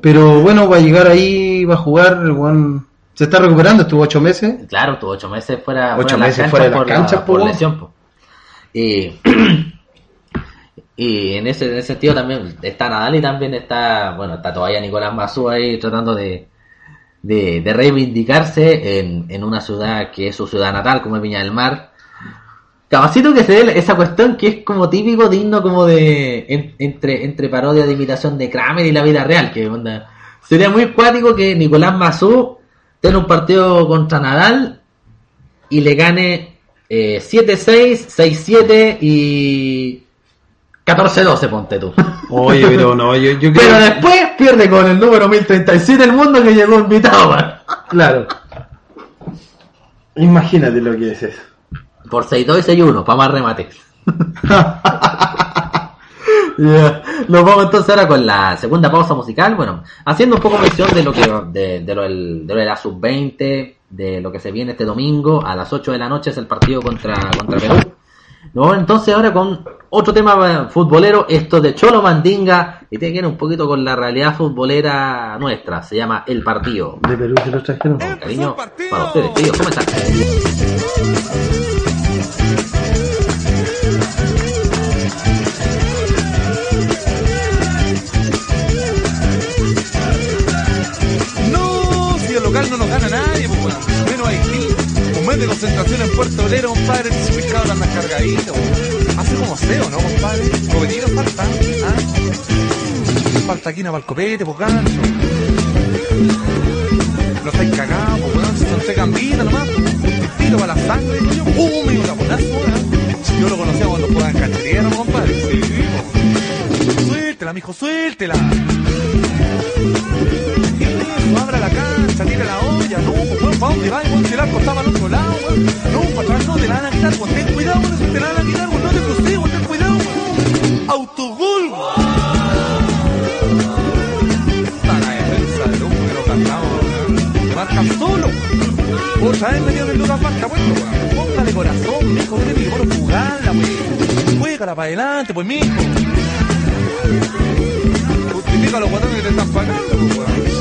Pero bueno, va a llegar ahí, va a jugar, el se está recuperando, estuvo ocho meses. claro, tuvo ocho meses fuera, Ocho fuera meses fuera de las por, la- canchas, po, por lesión. po. Y, [clears throat] y en ese, en ese sentido también está Nadal y también está, bueno, está todavía Nicolás Mazú ahí tratando de, de, reivindicarse en, en una ciudad que es su ciudad natal, como es Viña del Mar. Cabacito que se dé esa cuestión que es como típico, digno como de en- entre, entre parodia de imitación de Kramer y la vida real, que onda, sería muy cuático que Nicolás Mazú tenga un partido contra Nadal y le gane eh, 7-6, 6-7 y 14-12, ponte tú. Oye, pero no, yo, yo creo Pero después pierde con el número 1037 del mundo que llegó invitado, man. Claro. Imagínate lo que es eso. Por 6-2 y 6-1, para más remate. [laughs] Ya. Nos vamos entonces ahora con la segunda pausa musical. Bueno, haciendo un poco mención de lo que de, de lo, del- de lo de la sub-20, de lo que se viene este domingo a las 8 de la noche es el partido contra, contra Perú. Nos vamos entonces ahora con otro tema eh, futbolero, esto de Cholo Mandinga, y tiene que ver un poquito con la realidad futbolera nuestra. Se llama El Partido. De Perú se lo trajeron. Con cariño para ustedes, queridos. ¿Cómo están? De concentración en Puerto Olero, compadre. Sus pescados andan cargaditos. Hace como seo, ¿no, compadre? Copetito falta. ¿ah? Falta quina para el copete, pues gancho. No estáis cagados, pues weón. Se vida nomás. Un tiro para la sangre, coño. ¡Uh, me! Yo lo conocía cuando jugaban cachería, ¿no, compadre? Sí, po. Suéltela, mijo, suéltela. Eso, abra la cancha, tira la olla, no, weón, ¿para dónde va? Si el arco estaba al otro lado, weón. No, para atrás no, te la van a quitar, weón, ten cuidado, weón, te la no te cruces, weón, ten cuidado. Autogol, weón. La defensa del lo cantamos, weón. Marca solo. Otra vez metido en Lucas Marca, weón, weón. Póngale corazón, mijo, que que por jugarla, weón. Juégala para adelante, pues, mijo. Justifica los guatones que te están pagando, weón.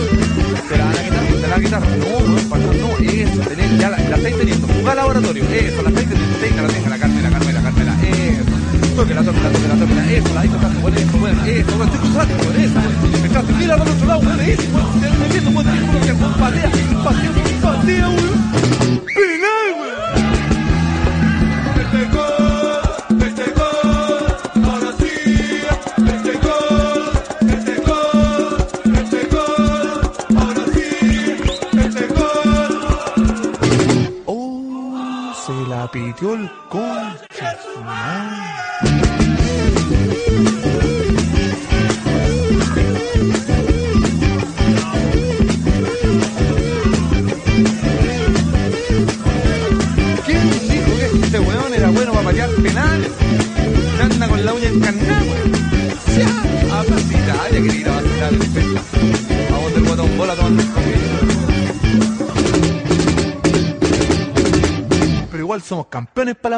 Quitar. No, para no, eso, tener, ya la, estáis teniendo. Jugá laboratorio, eso, la estáis teniendo. Tenga, la tenga, la Carmela, Carmela, Carmela, eso. Tóquela, tóquela, tóquela, tóquela, eso, la tocando, weón, eso, weón, eso, weón, estoy cruzando, weón, eso, weón. Entraste, mira el otro lado, weón, eso, metiendo, weón, tenés que.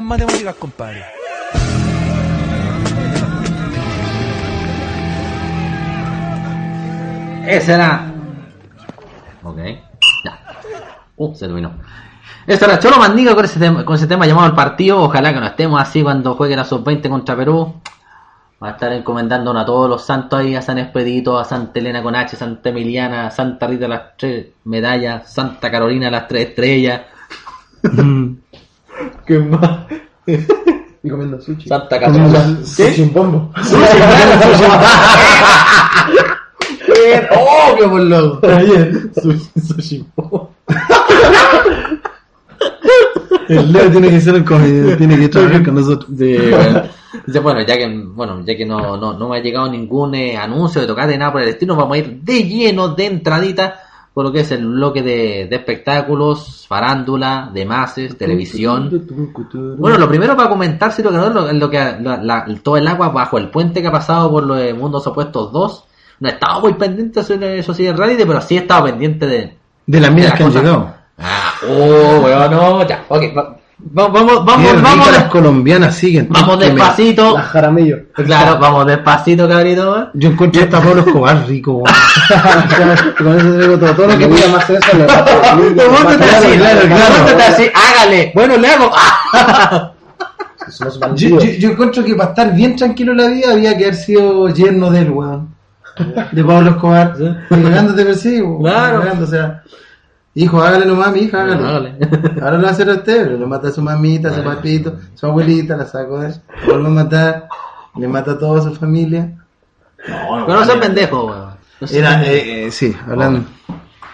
matemáticas, compadre. Esa era. Ok. Ya. Uh, se terminó. Eso era Cholo Mandiga con ese, tema, con ese tema llamado El Partido. Ojalá que no estemos así cuando jueguen a sub-20 contra Perú. Va a estar encomendándonos a todos los santos ahí, a San Expedito, a Santa Elena con H, Santa Emiliana, a Santa Rita las tres medallas, Santa Carolina las tres estrellas. Mm. ¿Qué más? [laughs] Y comiendo sushi. Santa Comiendo Catalina. sushi en bombo. [laughs] ¡Oh, qué [laughs] por loco! Está bien. Sushi, sushi en bombo. El Leo tiene que ser el comediante, tiene que trabajar con nosotros. Sí, bueno. Bueno, ya que, bueno, ya que no, no, no me ha llegado ningún eh, anuncio de tocar de nada por el estilo, vamos a ir de lleno, de entradita, lo que es el bloque de, de espectáculos, farándula, de mases, televisión. Bueno, lo primero para comentar, si lo que no es lo, lo que la- la- todo el agua bajo el puente que ha pasado por los mundos opuestos 2. No he estado muy pendiente, eso, eso sí, Reddit, pero sí he estado pendiente de. De las minas que han llegado. Ah, oh, weón, no, ya, ok, va- va- vamos, Qué vamos, ricas vamos, las colombianas siguen. vamos Que me- despacito. La jaramillo. Claro, vamos despacito, cabrito. Yo encuentro esta Pablo Escobar rico, weón. [laughs] Con eso traigo todo. Todo lo que pueda más eso le así, claro, así, hágale. Bueno, le hago. [laughs] Somos Yo, bandidos. yo, yo encuentro que para estar bien tranquilo en la vida había que haber sido yerno del weón. De Pablo Escobar. Cagándote [laughs] por sí, weón. Claro. Cagando, o sea, hijo, hágale nomás a mi hija, hágale. Hágale. [laughs] Ahora lo va a hacer a usted, pero le mata a su mamita, a su papito, su abuelita, la sacó de vuelve a matar, le mata a toda su familia. Pero no seas pendejo, weón. No Era, eh, eh, sí, hablando.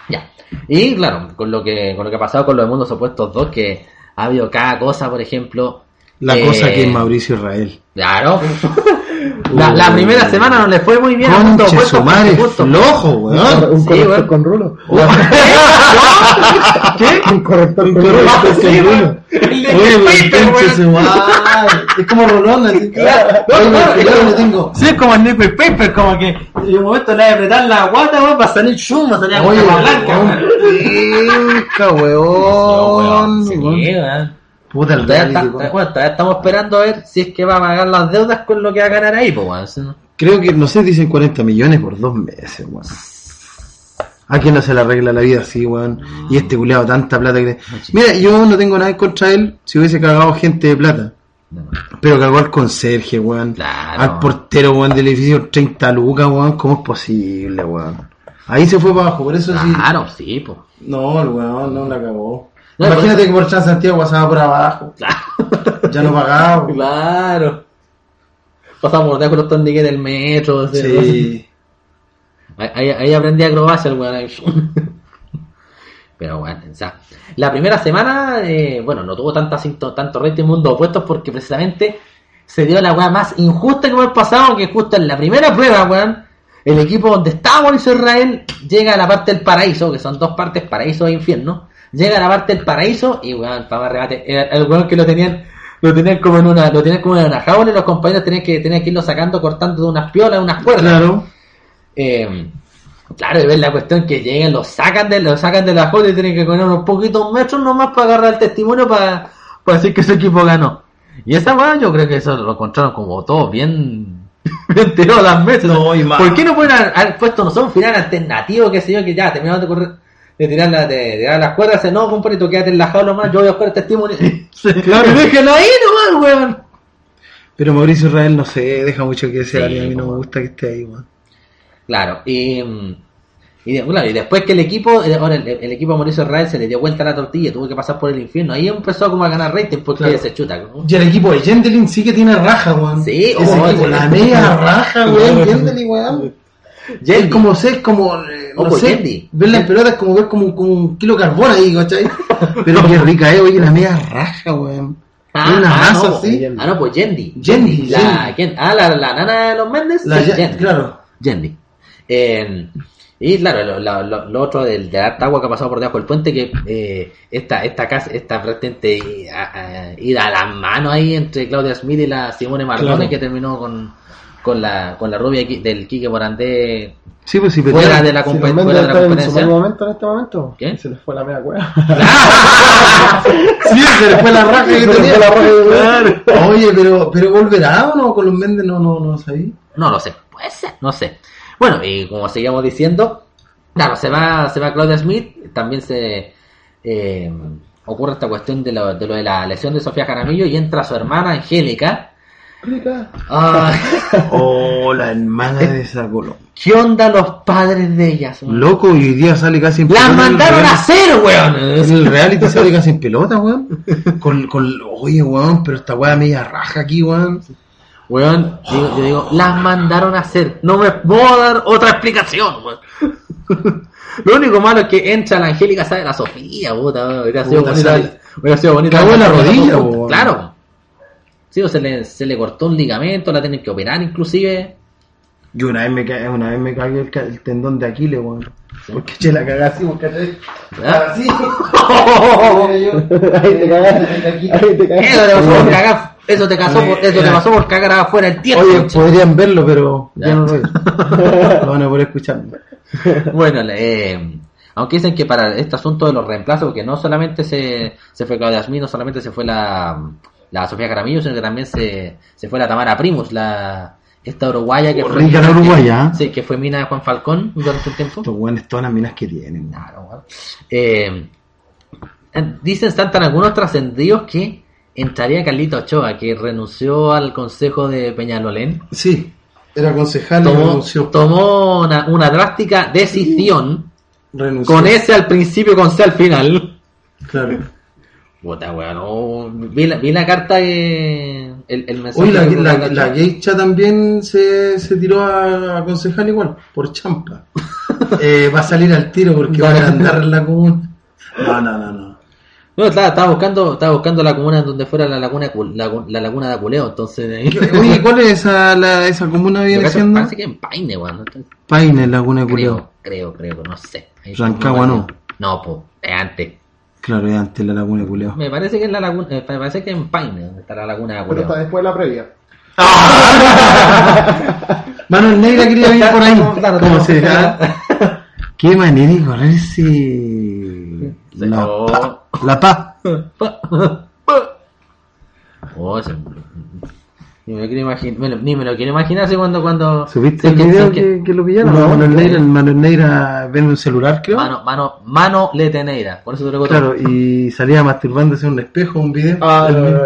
Ya. Y claro, con lo que con lo que ha pasado con los mundos opuestos 2, que ha habido cada cosa, por ejemplo. La eh, cosa que es Mauricio Israel. Claro. [laughs] La, la primera semana no le fue muy bien a Conche Opuestos, su madre, porque justo- flojo, weón. Un Sí, corrector weón. con rulo. [laughs] ¿Qué? Un corrector con rulo. Sí, con weón. rulo. El de Oye, Paper, weón, conche su madre. Es como Rolón, así. Claro. Oye, No, no, yo no. no le tengo. Sí, es como el Nipple Paper, como que en un momento le voy a apretar la guata, weón, para salir chum, va a salir Oye, agua blanca, weón. Pica, weón. Sí, weón. Puta el Todavía, reality, está- weón. bueno, todavía estamos esperando a ver si es que va a pagar las deudas con lo que va a ganar ahí, pues, no- Creo que, no sé, dicen 40 millones por dos meses, weón. ¿A quién no se le arregla la vida así, weón? Y este culeado tanta plata que... Mira, yo no tengo nada en contra de él si hubiese cagado gente de plata. Pero cagó al conserje, weón. Claro. Al portero, weón, del edificio 30 lucas, weón. ¿Cómo es posible, weón? Ahí se fue para abajo, por eso sí... Claro, sí, pues. No, el weón no la cagó. No, Imagínate que por Transantiago pasaba por abajo. Claro. Ya no pagaba. Claro. Pasamos por debajo de los torniquetes del metro. Sí. Ahí, ahí- ahí aprendí acrobacia el weón. Pero bueno, o sea, la primera semana, eh, bueno, no tuvo tanta, tanto rating mundo opuestos porque precisamente se dio la weá más injusta que ha pasado, que justo en la primera prueba, weón, el equipo donde Mauricio Israel llega a la parte del paraíso, que son dos partes, paraíso e infierno, llega a la parte del paraíso y weón, para más rebate, era el weón que lo tenían, lo tenían como en una, lo tenían como en una jaula y los compañeros tenían que, tenían que irlo sacando, cortando de unas piolas, unas cuerdas. Claro. Eh, claro, y ves la cuestión que llegan, lo sacan de, lo sacan de la joya y tienen que poner unos poquitos metros nomás para agarrar el testimonio para, para decir que su equipo ganó. Y esa weá yo creo que eso lo encontraron como todo bien, [laughs] a las mesas. No. ¿Por qué no pueden haber, puesto, no sé, un final alternativo, que sé yo, que ya terminamos de correr, de tirar, la, de, de las cuerdas, dice, no, compadrito, quédate en la jaula nomás, yo voy a buscar el testimonio. [laughs] Claro. Y déjenlo ahí nomás, weón. Pero Mauricio Israel no sé, deja mucho que desear Sí, y a mí no me gusta que esté ahí, weón. Claro, y, y, de- claro, y después que el equipo, eh, ahora el, el equipo de Mauricio Israel se le dio vuelta a la tortilla, tuvo que pasar por el infierno, ahí empezó como a ganar rating porque Claro. se chuta. ¿no? Y el equipo de Jendelin sí que tiene raja, weón. Sí, oh, equipo, la media raja, [laughs] weón. Jendelin, weón. Es como ser, como, eh, no pues, sé, Yendi. ver las pelotas como ver como, como un kilo de carbón ahí, ¿cachai? [laughs] Pero qué rica, eh, oye, la media raja, weón. Ah, una ah, masa no, así. Ah, no, pues Yendi. Yendi, La. ¿quién? Ah, la, la nana de los Méndez. La Sí, Ye- Yendi. claro. Yendi. Eh, y claro, lo, lo- lo- lo otro del, de harta agua que ha pasado por debajo del puente, que eh, esta, esta casa, esta prácticamente a, a- ir a las manos ahí entre Claudia Smith y la Simone Marcone, Claro. que terminó con, con la, con la rubia del Quique Morandé Sí, pues fuera de la, Si Méndez fuera de la en competencia. momento en este momento. ¿Qué? Se les fue la media cueva. [laughs] Sí, se le fue la raja que tenía. la raja. Oye, pero, pero volverá o no con los Mendes, no, no, no sabí. No lo sé, puede ser, no sé. Bueno, y como seguíamos diciendo, Claro, se va, se va Claudia Smith, también se eh, ocurre esta cuestión de lo, de lo de la lesión de Sofía Jaramillo y entra su hermana Angélica. Ah, [laughs] Oh, la hermana de esa Colón. ¿Qué onda los padres de ellas? weón? Loco, y hoy día sale casi en ¡Las pelota el mandaron a hacer, weón! En el reality sale casi en pelota, weón. Con, con, oye, weón, pero esta weá media raja aquí, weón. Weón, digo- yo digo, las mandaron a hacer. No me puedo dar otra explicación, weón. Lo único malo es que entra la Angélica, sale la Sofía, puta. weón. Hubiera sido Puta, bonita. sale. Hubiera sido bonita. Cagó en la Las rodilla, weón. Claro. Sí, o se le, se le cortó un ligamento, la tienen que operar inclusive. Yo una vez me, ca- una vez me cagué el, ca- el tendón de Aquiles, weón. Porque che la cagé así, porque ¿Ah? así. [laughs] Ahí te cagaste. Ahí te Eso te pasó por cagaste. cagar. Eso te, casó por, eso te pasó por cagar afuera el tiempo. Oye, podrían verlo, pero Ya. ya no lo veo. [laughs] Lo van a poder escuchar. Bueno, eh, aunque dicen que para este asunto de los reemplazos, porque no solamente se, se fue Claudia Smith, no solamente se fue la, la Sofía Caramillo, sino que también se, se fue la Tamara Primus, la esta uruguaya que Oh, fue rica la mina- uruguaya. Sí, que fue mina de Juan Falcón durante un tiempo. Estos weones, todas las minas que tienen. Claro. Eh, dicen, saltan algunos trascendidos que entraría Carlito Ochoa, que renunció al consejo de Peñalolén. Sí, era concejal y renunció. tomó una, una drástica decisión Renunció. con ese al principio con C al final. Claro. Puta, weón, vi, la, vi la carta que. El, el mensaje. La, la, la. Geisha también se, se tiró a, a concejal igual, por champa. [laughs] Eh, va a salir al tiro porque va a andar en la comuna. No, no, no, no. No, estaba, estaba buscando, estaba buscando la comuna donde fuera la laguna, la, la laguna de Apuleo, entonces. ahí- Oye, ¿cuál es esa, la, esa comuna viene cacho, siendo? Parece que en Paine, weón. Paine, Laguna de Creo, Culeo. creo, creo, no sé. Rancagua no. No, pues, es antes. Claro, es antes la Laguna de Culeo. Me parece que es la laguna, eh, me parece que en Paine, donde está la laguna de Pero Apuleo. está después de la previa. [laughs] Manuel Negra quería venir por ahí. Claro, ¿Cómo [laughs] se llama? Qué manera de correrse. La, Oh. pa, la pa. [laughs] Oh, ese- Ni me, lo quiero imaginar, me lo- ni me lo quiero imaginar cuando, cuando ¿Subiste el que- video que- que, que lo pillaron? No, Manuel Negra, el Manuel Negra ve en un celular, creo. Mano, mano, mano leteneira, por eso te lo digo Claro, y salía masturbándose en un espejo, un video. Ah, no, no.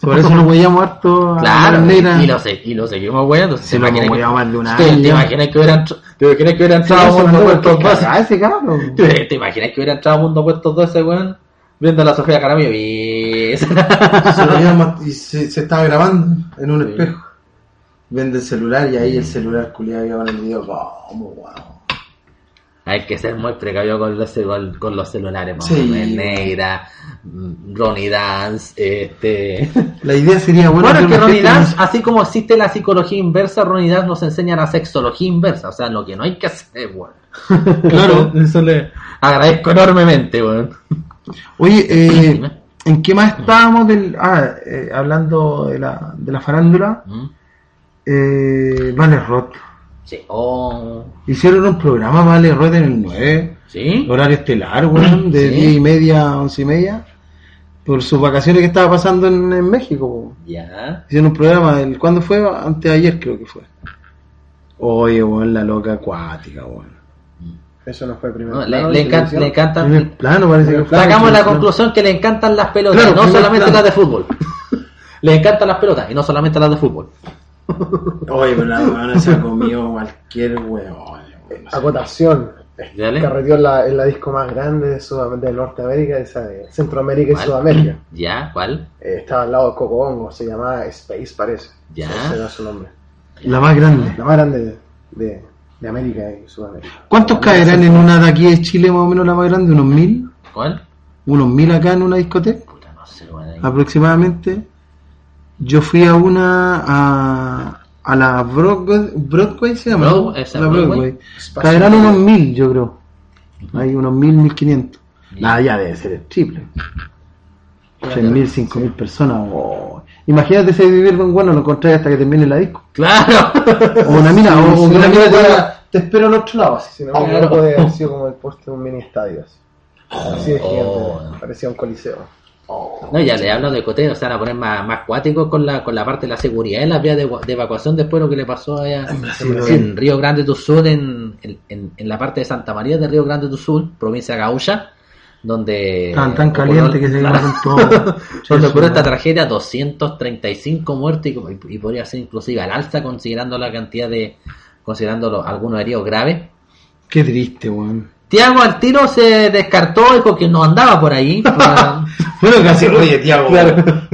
Por eso lo huellamos harto a [laughs] Claro, Negra. y lo, se- y lo seguimos weando. Se lo weado más de un [laughs] ¿Te, te imaginas que hubieran, te imaginas que hubiera entrado a Mundo Puertos porque 2? cagá ese cabrón. ¿Te, imaginas que hubiera entrado a Mundo Puertos 2 ese weón? Viendo a la Sofía Caramillo y... Se lo [laughs] veíamos y se, se estaba grabando en un Sí. espejo. Vende el celular y ahí el celular culiado iba con el video. Como, wow. Hay que ser muy precavido con los, cel- con los celulares, Sí. Manuel Negra, Ronnie Dance, este... [laughs] La idea sería bueno, Bueno, es que Ronnie Dance, así como existe la psicología inversa, Ronnie Dance nos enseña la sexología inversa, o sea, lo que no hay que hacer, weón. [laughs] Claro. Eso le agradezco enormemente, weón. Oye, eh. ¿En qué más estábamos del, ah, eh, hablando de la, de la farándula? ¿Mm? Eh, Vale Roth. Sí, oh, Hicieron un programa Vale Roth en el 9, ¿sí? horario estelar, weón, [clears throat] de Sí. 10 y media a 11 y media, por sus vacaciones que estaba pasando en, en México. Ya. Hicieron un programa, el, ¿cuándo fue? Antes de ayer creo que fue. Oye, weón, la loca acuática, weón. Eso no fue el primer No, le, plano le de encanta, le encantan... Plano parece que. Sacamos la conclusión que le encantan las pelotas, Claro, y no solamente plano. las de fútbol. [laughs] le encantan las pelotas y no solamente las de fútbol. [laughs] Oye, pero la weona se ha comido cualquier weón. weón. Acotación. Dale. Carreteó en la, en la disco más grande de, Sudam- de Norteamérica, esa de Centroamérica y ¿Cuál? Sudamérica. [clears throat] ¿Ya? ¿Cuál? Eh, estaba al lado de Coco Hongo, se llamaba Space, parece. Ya. Ese era su nombre. La más grande. La más grande de, de, de América y Sudamérica. ¿Cuántos caerán en una de aquí de Chile más o menos la más grande? ¿Unos mil? ¿Cuál? ¿Unos mil acá en una discoteca? Puta, no sé, ahí. Aproximadamente. Yo fui a una a, a la Broadway, Broadway se llama, ¿no? Broad- esa, la Broadway. Caerán unos mil, yo creo. Hay unos mil, mil quinientos. Nada, ya debe ser el triple. Tres mil, cinco mil personas. oh. Imagínate ese vivir un bueno, lo encontré hasta que termine la disco. Claro. O una mina, o, o una mina te diga, te espero al otro lado. así. Si no me equivoco, puede haber sido como el poste de un mini estadio. Así, Así de gigante, Oh. parecía un coliseo. No, ya le hablo de coteo, se van a poner más, más cuáticos con la, con la parte de la seguridad en las vías de, de evacuación después de lo que le pasó allá En Brasil, en, sí. Río Grande do Sul, en, en, en la parte de Santa María de Río Grande do Sul, provincia de Gaúcha, donde... Tan ocurrió- calientes que se quemaron [laughs] todo. donde Sí, ocurrió esta tragedia, 235 muertos y, y podría ser inclusive al alza considerando la cantidad de, considerando los- algunos heridos graves. Qué triste, weón. Tiago al tiro se descartó, dijo que no andaba por ahí. [laughs] Para- Bueno, casi, oye, Tiago,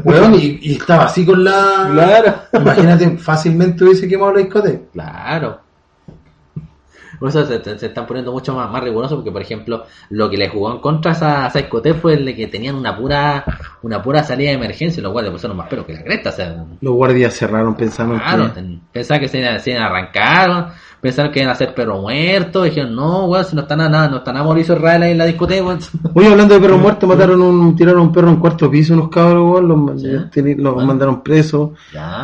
weón, y, y estaba así con la... Claro. Imagínate, fácilmente hubiese quemado la discoteca. Claro. Por eso se, están poniendo mucho más, más rigurosos porque, por ejemplo, lo que le jugó en contra a discoteca fue el de que tenían una pura una pura salida de emergencia, lo cual le pusieron más pero que la cresta. O sea, Los guardias cerraron pensando claro, que... pensaban que se iban, se iban a arrancar, pensaron que iban a hacer perro muerto, dijeron, no, weón, si no están a nada, no están a Mauricio Israel ahí en la discoteca, weón. [laughs] Oye, hablando de perros muertos, mataron un, tiraron un perro en cuarto piso unos cabros, weón, los, Sí. los Bueno. mandaron presos,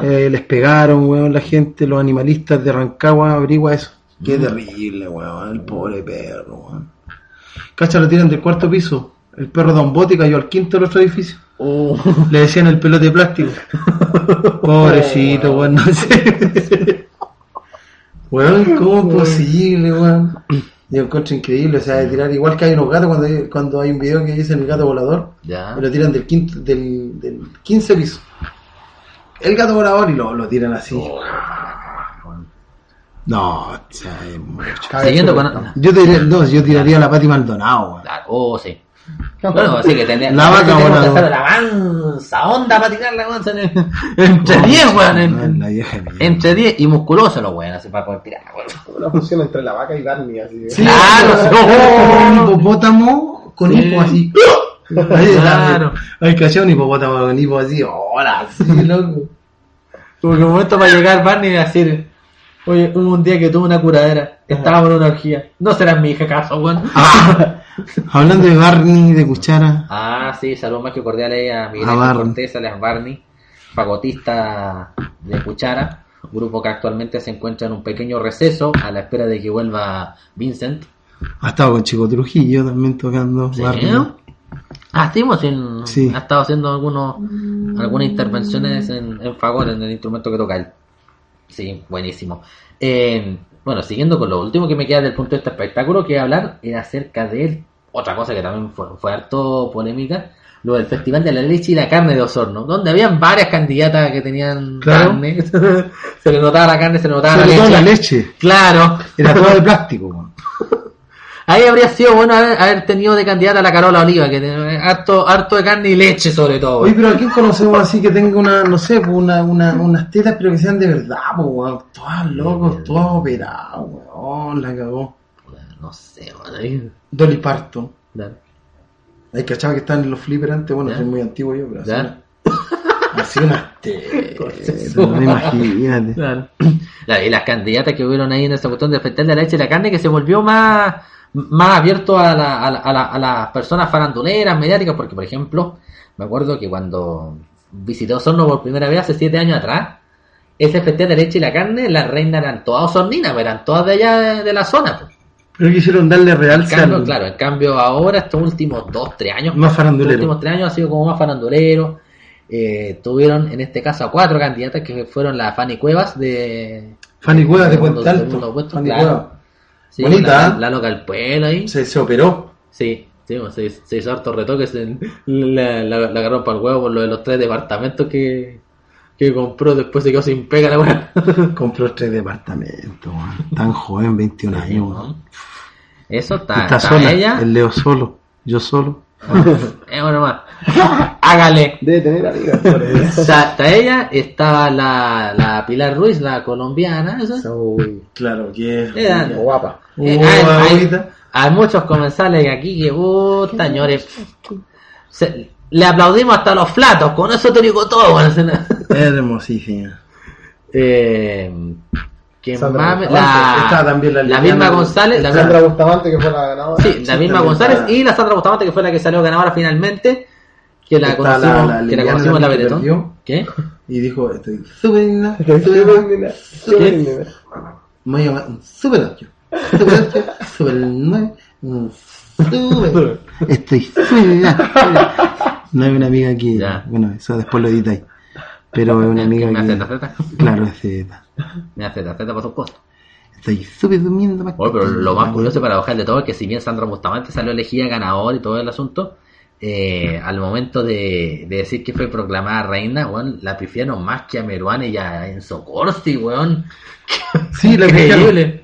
eh, les pegaron, weón, la gente, los animalistas de Rancagua, averigua eso. Qué terrible, weón, el pobre perro, weón. Cacha, lo tiran del cuarto piso, el perro da un bote cayó al quinto del otro edificio. Uh, Le decían el pelote de plástico. [laughs] Pobrecito, weón, no sé. Weón, ¿cómo es posible, weón? Yo encuentro increíble, o sea, de tirar, igual que hay unos gatos cuando hay, cuando hay un video que dice el gato volador, ya. lo tiran del quinto, del, del 15 piso. El gato volador y lo, lo tiran así. No, o sea, es mucho. Siguiendo con... Yo, tiraría, no, yo tiraría a la Pati Maldonado, weón. Claro, Oh, sí. Bueno, así que tenía La vaca que voladora. hacer la mansa onda para tirarla, [laughs] weón. se- Entre 10, weón. La. Entre 10 y musculoso los weón, así para poder tirar, weón. Una fusión entre la vaca y Barney, así. Sí, Claro, un sí. hipopótamo con Sí. hipo así. [laughs] Claro. Hay cachado un hipopótamo con hipo así. Hola, sí, loco. Como que un momento para llegar Barney y decir, oye, hubo un día que tuve una curadera, estábamos en una orgía. No serás mi hija, acaso, weón. Ah, hablando de Barney, de cuchara. Ah, sí, saludos más que cordiales a Miguel A. Cortés, alias Barney, fagotista de Cuchara, grupo que actualmente se encuentra en un pequeño receso a la espera de que vuelva Vincent. Ha estado con Chico Trujillo también tocando Sí. Barney. Ah, estuvimos en, Sí. ha estado haciendo algunos, algunas intervenciones en, en fagot, en el instrumento que toca él. Sí, buenísimo. Eh, bueno, siguiendo con lo último que me queda del punto de este espectáculo, que hablar era acerca de otra cosa que también fue, fue harto polémica, lo del Festival de la Leche y la Carne de Osorno, donde habían varias candidatas que tenían Claro. carne, [laughs] se le notaba la carne, se le notaba la todo leche. la leche. Claro, Era toda de plástico. Weón. ahí habría sido bueno haber, haber tenido de candidata a la Carola Oliva, que tiene harto, harto de carne y leche sobre todo. Oye, pero ¿a quién conocemos así que tenga una, no sé, pues, una, una, unas tetas, pero que sean de verdad, pues, weón? Todas locos, todas operadas, weón. La cagó. No sé, ahí- Dolly Parton. claro. Hay cachado que están en los flippers antes, bueno, soy muy antiguo yo, pero así, Ya. así unas [laughs] tetas, no imagínate. Claro. Y las candidatas que hubieron ahí en esa cuestión de la Leche y la Carne que se volvió más, más abierto a, la- a, la- a la- a las personas faranduleras, mediáticas, porque por ejemplo, me acuerdo que cuando visité Osorno por primera vez hace siete años atrás, ese Festival de la Leche y la Carne, las reinas eran todas osorninas, pero eran todas de allá de, de la zona. pues. Pero quisieron darle En realce cambio, al- claro, en cambio ahora estos últimos dos, tres años Más farandulero. últimos tres años ha sido como más farandulero. Eh, tuvieron en este caso a cuatro candidatas que fueron la Fanny Cuevas de Fanny Cuevas de segundo- Puente segundo puesto, Fanny claro. Cuevas. Sí, Bonita, la, ¿eh? loca del pueblo ahí. Se, se operó. Sí, sí, bueno, se, se hizo hartos retoques. en- la, la, la agarró para el huevo por lo de los tres departamentos que, que compró. Después se quedó sin pega la weá. [laughs] Compró tres departamentos, weón. Tan joven, 21 años. Eso está, Está está sola, ella. el Leo solo, yo solo. Eh, bueno, más. Hágale. Debe tener amigas. Está, está ella, está la, la Pilar Ruiz, la colombiana. esa. Claro, que es. Era- como guapa. Eh, hay, hay- ahorita. hay muchos comensales aquí que, puta, señores, se- le aplaudimos hasta los flatos, con eso te digo todo. bueno, se- Hermosísima. [laughs] eh, que Sandra mame- Bustamante, está la, también la la misma González, la Sandra Bustamante, que fue la ganadora. sí, la misma González y la Sandra Bustamante, que fue la que salió ganadora finalmente, que la conocimos, la- que la Liliana, conocimos en la Beretón. [laughs] Y dijo, estoy súper súper súper linda, súper linda. Me súper 8. Súper 8, súper 9, un súper. Estoy súper linda. No es una amiga. Ya. Bueno, eso después lo editáis. Pero es una [laughs] amiga ¿Me hace que. Z? Claro, Z. Me hace Z por supuesto. Estoy súper durmiendo más Oye, pero lo más curioso para bajar de todo es que si bien Sandra Bustamante salió elegida ganador y todo el asunto, eh, al momento de, de decir que fue proclamada reina, weón, la pifiaron más que a Meruane y a Enzo Corsi, weón. [laughs] Sí, la pifiaron.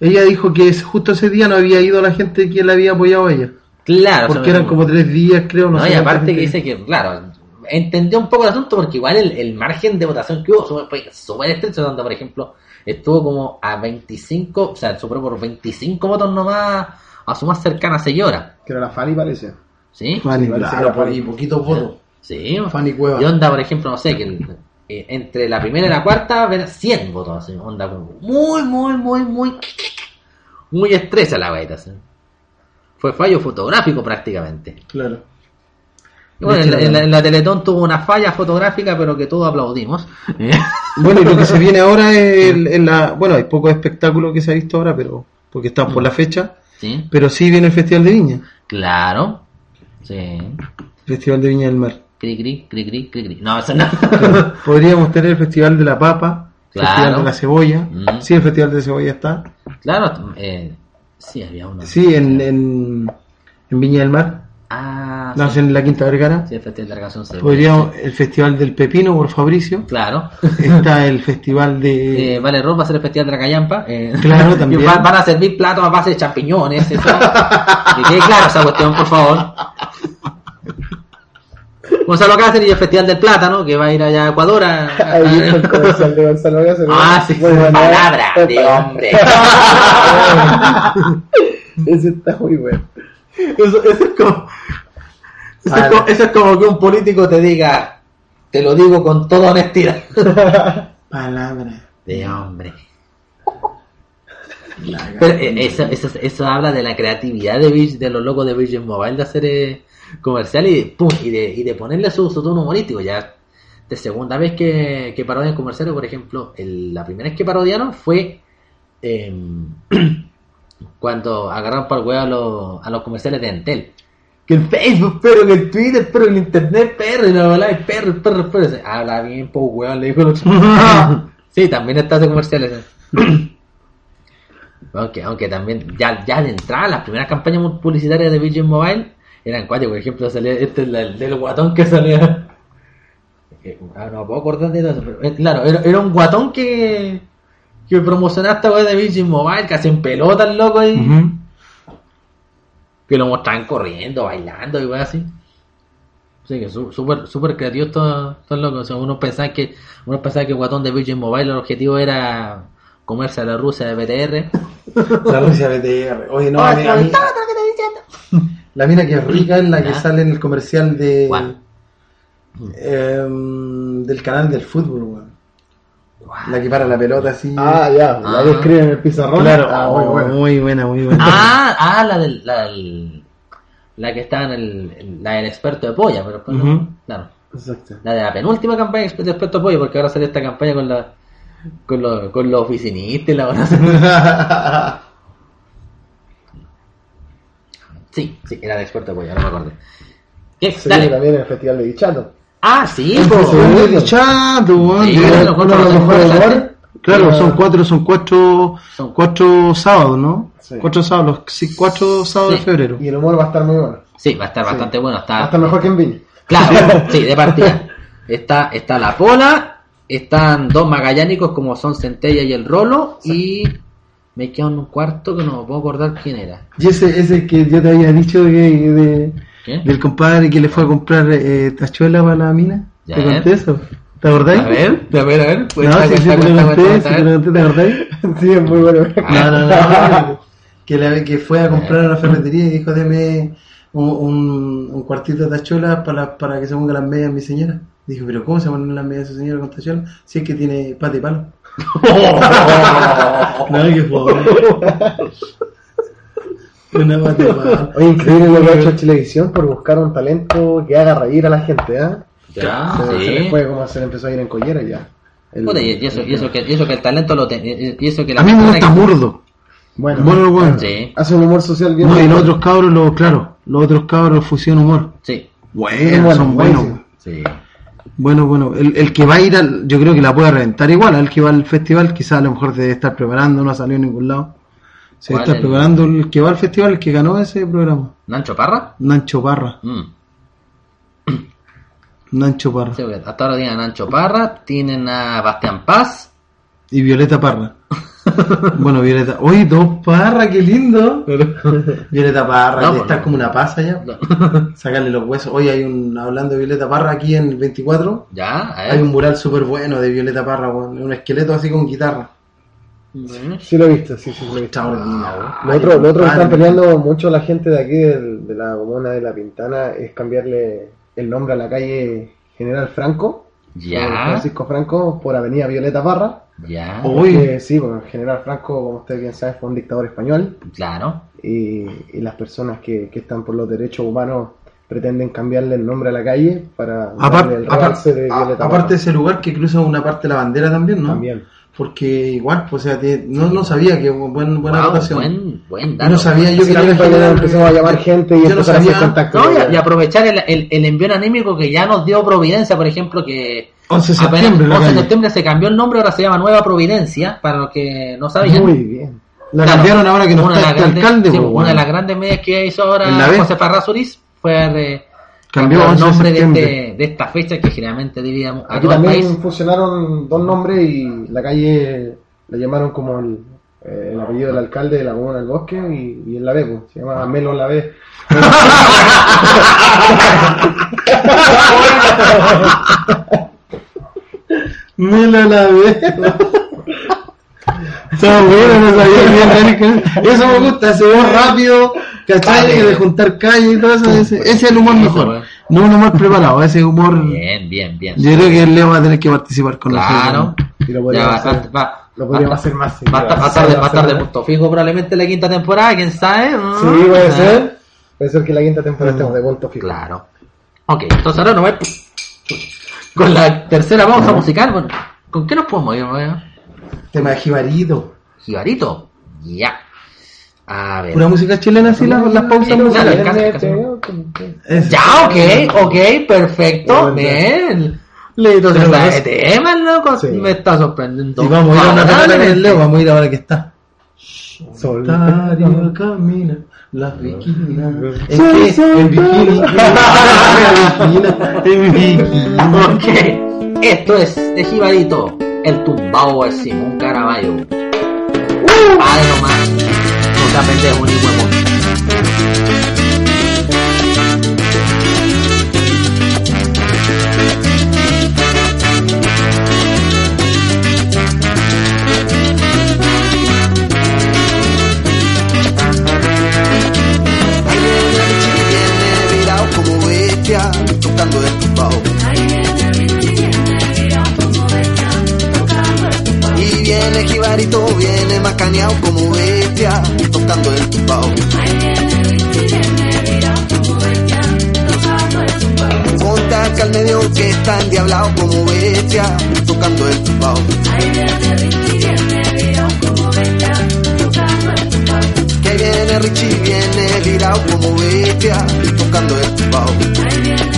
Ella dijo que justo ese día no había ido la gente que la había apoyado a ella. Claro, Porque eran como tres días, creo. No, No, sé y aparte que dice que, claro, entendió un poco el asunto porque igual el, el margen de votación que hubo fue- súper estrecho, donde por ejemplo estuvo como a 25, o sea, superó por 25 votos nomás a su más cercana seguidora. Que era la Fanny, parece. ¿Sí? Fanny, parece claro, por ahí, poquitos votos. Sí. Fanny Cueva. Y onda, por ejemplo, no sé, que el- eh, entre la primera y la cuarta, ver 100 votos, así, onda como muy, muy, muy, muy, muy estrecha la vaina, así. Fue fallo fotográfico prácticamente. Claro. Bueno, en, en la, en la Teletón tuvo una falla fotográfica, pero que todos aplaudimos. Bueno, y lo que se viene ahora es [laughs] el- en la. Bueno, hay poco espectáculo que se ha visto ahora, pero. Porque estamos por la fecha. ¿Sí? Pero sí viene el Festival de Viña. Claro. Sí. Festival de Viña del Mar. Cri, cri, cri, cri, cri, cri. No, eso no. Podríamos tener el Festival de la Papa, Claro. Festival de la Cebolla. Mm. Sí, el Festival de Cebolla está. claro, eh, sí, había uno. Sí, en, en, en Viña del Mar. Ah, No, sí. en la Quinta Vergara. Sí, el Festival de la Canción se Podríamos, el Festival del Pepino por Fabricio. Claro. Está el Festival de. Eh, vale, Ross va a ser el Festival de la Callampa. eh. Claro, también. [laughs] Y van, van a servir platos a base de champiñones. Eso. que quede claro esa cuestión, por favor. Gonzalo Cáceres y el Festival del Plátano, que va a ir allá a Ecuador. a- a- Ahí está el comercial de Gonzalo Cáceres. Ah, sí, bueno, ¿eh? palabra de hombre. [laughs] Ese está muy bueno. Eso, eso es como, eso, es como, eso es como que un político te diga, te lo digo con toda honestidad. [laughs] Palabra. De hombre. Pero eh, eso, eso, eso habla de la creatividad de, de los locos de Virgin Mobile de hacer eh, comercial y, pum, y, de, y de ponerle su, su tono humorístico. Ya de segunda vez que, que parodian comerciales, por ejemplo, el- la primera vez que parodiaron fue em, [clears throat] cuando agarraron para el huevo a los, a los comerciales de Entel. Que el Facebook, pero que el Twitter, pero el Internet, perro, y la verdad, el perro, el perro, el perro. Habla bien, po, weón, le dijo el otro. [laughs] [laughs] sí, también está de comerciales. eh. Aunque, aunque [clears throat] también, ya, ya de entrada, las primeras campañas publicitarias de Virgin Mobile eran cuatro, por ejemplo, salía este es la- el del guatón que salía. [laughs] Ah, no me puedo acordar de todo eso, pero eh, claro, era, era un guatón que, que promocionaba esta de Virgin Mobile, casi en pelota el loco ahí, que lo mostraban corriendo, bailando y wea así. Sí, que súper súper creativo estos locos. O sea, uno pensaba que uno pensaba que el guatón de Virgin Mobile el objetivo era comerse a la Rusia de BTR. [laughs] La Rusia BTR. Oye, no, a mí- a mí- La mina que es [laughs] rica es la que sale en el comercial de em, del canal del fútbol, weón. La que para la pelota así. Ah, ya. La Ah. que escribe en el pizarrón. claro. Ah, oh, muy bueno. muy buena, muy buena. Ah, ah, la del, la del- la que está en el, la del experto de polla, pero después no- Ujú. claro. Exacto. La de la penúltima campaña de experto de polla, porque ahora sale esta campaña con la con los con los oficinistas y la. [laughs] Sí, sí, era de experto de polla, no me acuerdo. ¿Qué? Se Dale. también en el Festival de Dichato. Ah, sí, de Chato, weón. Sí, los. Claro, son cuatro, son cuatro, Son- cuatro sábados, ¿no? Sí. Cuatro sábados, sí, cuatro sábados Sí. de febrero. Y el humor va a estar muy bueno. Sí, va a estar bastante bueno. Está, Hasta mejor que en Viña. Claro, sí, de partida. Está, está la Pola, están dos magallánicos como son Centella y el Rolo, y me queda un cuarto que no me puedo acordar quién era. Y ese, ese que yo te había dicho que, de, ¿Qué? del compadre que le fue a comprar eh, tachuela para la mina. Ya. ¿Te conté eso? ¿Te acordáis? A ver, a ver, a ver. pues, No, sí, sí, te conté, sí, te cuenta, lo conté, ¿te acordáis? [laughs] Sí, es muy bueno. No, no, no. que, le- que fue a comprar a la ferretería y dijo, deme un, un, un cuartito de tachuelas para, para que se ponga las medias mi señora. Dijo, pero ¿cómo se ponen las medias su señora con tachuelas? Si es que tiene pata y palo. [laughs] [laughs] no, que pobre. Una. [laughs] Oye, increíble lo que ha hecho Chilevisión por buscar un talento que haga reír a la gente, ¿eh? Ya, se, se sí. les fue como se le empezó a ir en collera ya. El- Puta, y, eso, y, eso que, y eso que el talento lo ten- y y eso que la A mí me gusta que- Murdo. Bueno, Bueno, bueno. Sí, hace un humor social bien. No, y los otros cabros, los, claro, los otros cabros fusión humor. sí, Bueno, bueno, son buenísimo. buenos. sí. Bueno, bueno, el, el que va a ir al, yo creo que la puede reventar igual, el que va al festival quizás a lo mejor debe estar preparando, no ha salido en ningún lado. Se debe ¿Cuál estar el- preparando el que va al festival, el que ganó ese programa. ¿Nancho Parra? Nancho Parra, Mm. [clears throat] Nancho Parra Sí, hasta ahora tienen a Nancho Parra, tienen a Bastián Paz. y Violeta Parra. [laughs] bueno, Violeta, oye, dos Parra, qué lindo. [laughs] Violeta Parra, No, que pues está no. como una pasa ya. [laughs] Sacarle los huesos. Hoy hay un, hablando de Violeta Parra, aquí en el 24, Ya, hay un mural súper bueno de Violeta Parra, un esqueleto así con guitarra. Sí lo he visto, sí, sí lo he visto. Lo otro, lo otro que están peleando mucho la gente de aquí de, la comuna de La Pintana es cambiarle el nombre a la calle General Franco, Ya, Francisco Franco, por Avenida Violeta Parra. ya, Uy. Porque, sí, porque General Franco, como usted bien sabe, fue un dictador español claro. y, y las personas que, que están por los derechos humanos pretenden cambiarle el nombre a la calle para Apar- darle el apar- realce de a- Violeta aparte de ese lugar que cruza una parte de la bandera también, ¿no? También. Porque igual, pues, o sea, no, no sabía que buen, buena Wow, rotación. buen, buen Yo no sabía yo Así que también era para que general- empecemos a llamar gente y yo no empezar a hacer contacto. No, y, aprovechar el, el, el envío anímico que ya nos dio Providencia, por ejemplo, que 11 de apenas septiembre, la 11 de septiembre se cambió el nombre, ahora se llama Nueva Providencia, para los que no sabían. Muy bien. La Claro, cambiaron ahora que no está este grandes- alcalde, sí, pues, Una de las grandes medidas que hizo ahora. José Parrazuriz fue de Cambió el 11 de nombre de, este- de esta fecha que generalmente dividíamos Aquí el también país. fusionaron dos nombres y la calle la llamaron como el, eh, el apellido del alcalde de la comuna del bosque y, y en la B, pues, se llama Melo la B. [laughs] Mela la ve. Está bueno, no sabía bien. Eso me gusta, ese humor rápido, ¿cachai? Vale. De juntar calle y todo eso. Ese, ese es el humor mejor. No un humor preparado, ese humor. Bien, bien, bien. Yo creo que Leo va a tener que participar con Claro. Y lo Ya va, hacer, va, va, lo podríamos va- hacer más. Va, a estar- va a estar de- va punto fijo probablemente la quinta temporada, quién sabe. Sí, puede Ah, ser. Puede ser que la quinta temporada estemos de punto fijo. Claro. Ok, entonces ahora nos vamos con la tercera pausa musical. Bueno, ¿Con qué nos podemos ir? Tema de Jibarito. Jibarito. Ya. A ver. Pura música chilena, así las, las pausas Dale, musicales. casi, casi. Eso. Ya, ok, ok, perfecto. Bien. Listo, se Pero sabe es- tema, loco. Sí. Me está sorprendiendo. Y vamos a ir a una Leo, vamos a ir ahora que está. Solitario camina, la bikina. ¿En qué? En bikini. En bikini. Ok. Esto es de Jibarito, el tumbao de Simón Caraballo. Padre nomás. No te viene Jibarito, viene macaneado como bestia, tocando el tumbao. Ponte acá al medio que está endiablado como bestia, tocando el tumbao. Que viene Richie, viene virado como bestia, tocando el tumbao.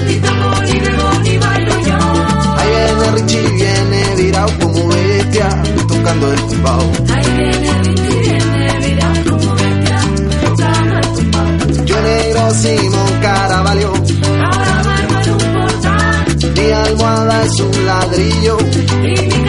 tocando el tumbao. Yo negro Simón Caraballo, mi almohada es un ladrillo. Y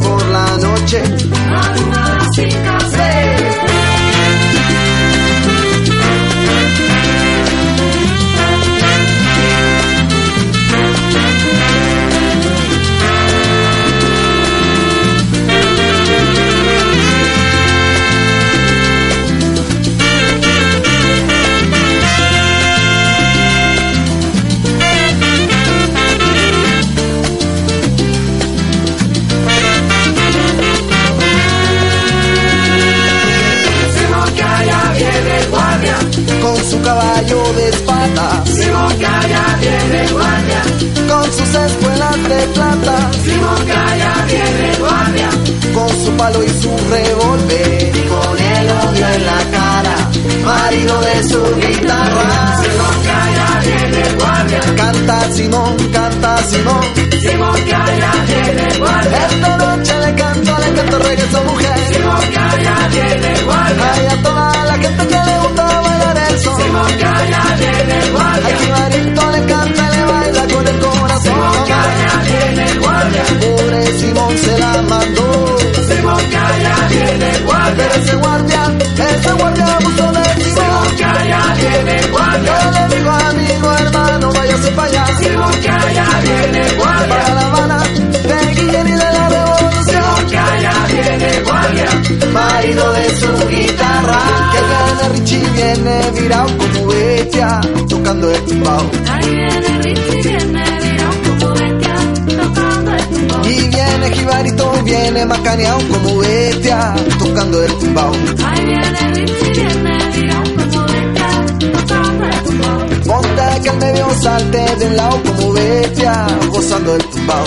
por la noche. Simón Calla viene guardia, con sus espuelas de plata, Simón Calla viene guardia, con su palo y su revólver, y con el odio en la cara, marido de su guitarra. Simón Calla viene guardia, Canta Simón, canta Simón, Simón Calla viene guardia, esta noche le canto, le canto reggae a su mujer. Simón Calla viene guardia, Ay, a toda la gente que le gusta bailar el son. Simón Calla viene Al guardia, jibarito le canta le baila con el corazón. Simón Calla viene guardia, Pobre Simón se la mandó. Simón Calla viene guardia, Pero ese guardia, ese guardia viene virado como bestia, tocando el tumbao. Viene. Y viene Jibarito, viene macaneado como bestia, tocando el tumbao. Ponte que el medio salte de un lado como bestia, gozando el tumbao.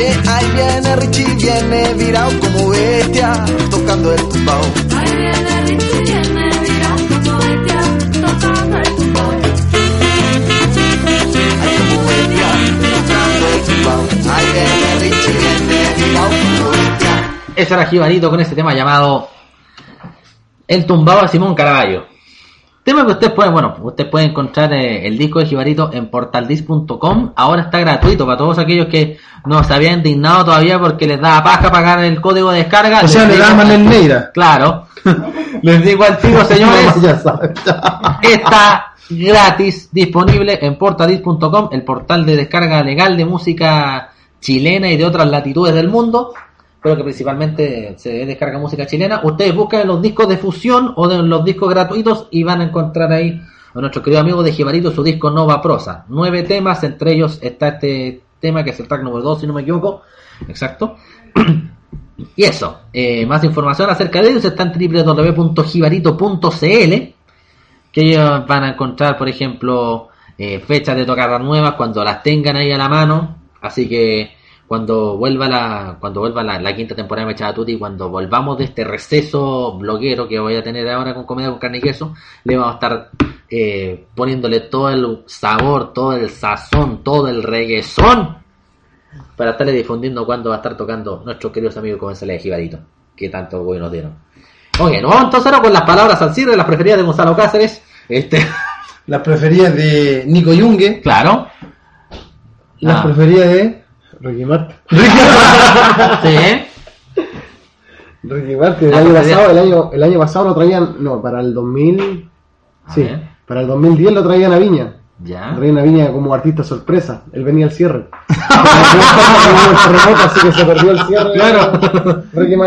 Que ahí viene Richie, viene virado como bestia, tocando el tumbao. Ahí viene Richie, viene virado como bestia, tocando el tumbao. Ay, como bestia, tocando el tumbao. Ahí viene Richie, viene virado como bestia. Ese era Jibarito con este tema llamado El tumbado a Simón Caraballo. Tema que usted puede, bueno, usted puede encontrar eh, el disco de Jibarito en portaldisc.com. Ahora está gratuito para todos aquellos que no se habían indignado todavía porque les daba paja pagar el código de descarga. O sea, le digo- da Neira. Claro. [laughs] les digo al tiro, [laughs] señores. ya. Está gratis, disponible en portaldisc.com, el portal de descarga legal de música chilena y de otras latitudes del mundo, pero que principalmente se descarga música chilena. Ustedes buscan los discos de fusión o de los discos gratuitos y van a encontrar ahí a nuestro querido amigo de Jibarito su disco Nova Prosa. Nueve temas, entre ellos está este tema que es el track número 2, si no me equivoco. Exacto. [clears throat] Y eso, eh, más información acerca de ellos está en www.jibarito.cl que ellos van a encontrar, por ejemplo, eh, fechas de tocadas nuevas cuando las tengan ahí a la mano. Así que cuando vuelva la cuando vuelva la, la quinta temporada de Mechada Tutti, cuando volvamos de este receso bloguero que voy a tener ahora con Comedia con Carne y Queso, le vamos a estar eh, poniéndole todo el sabor, todo el sazón, todo el reguesón para estarle difundiendo cuando va a estar tocando nuestros queridos amigos como de Jibarito, que tanto bueno nos dieron. Ok, nos vamos entonces ahora con las palabras al cierre, las preferidas de Gonzalo Cáceres. Este, [laughs] Las preferidas de Nico Yungue. claro. Las Ah. preferidas de Ricky Martin. [laughs] Sí. Ricky Martin, el Las año pasado, el año, el año pasado lo traían, no, para el 2000, sí, ver. para el 2010 lo traían a Viña. Ya. Lo traían a Viña como artista sorpresa. Él venía al cierre. [laughs] Hubo un terremoto, así que se perdió el cierre. Claro.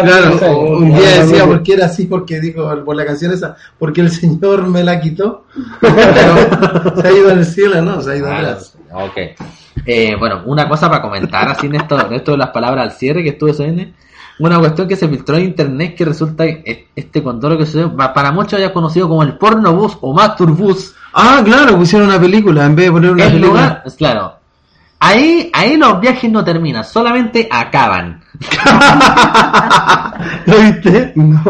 Claro, un día decía no- por qué era así, porque dijo por la canción esa, porque el Señor me la quitó. Pero se ha ido al cielo, ¿no? Se ha ido Ah, atrás. ok. Eh, bueno, una cosa para comentar así en esto, en esto de las palabras al cierre que estuve subiendo. Una cuestión que se filtró en internet que resulta que este condoro que sucedió, pa- para muchos ya conocido como el pornobús o masturbús. Ah, claro, pusieron una película en vez de poner una película. lugar, claro. Ahí, ahí los viajes no terminan, solamente acaban. [laughs] ¿Lo viste? No.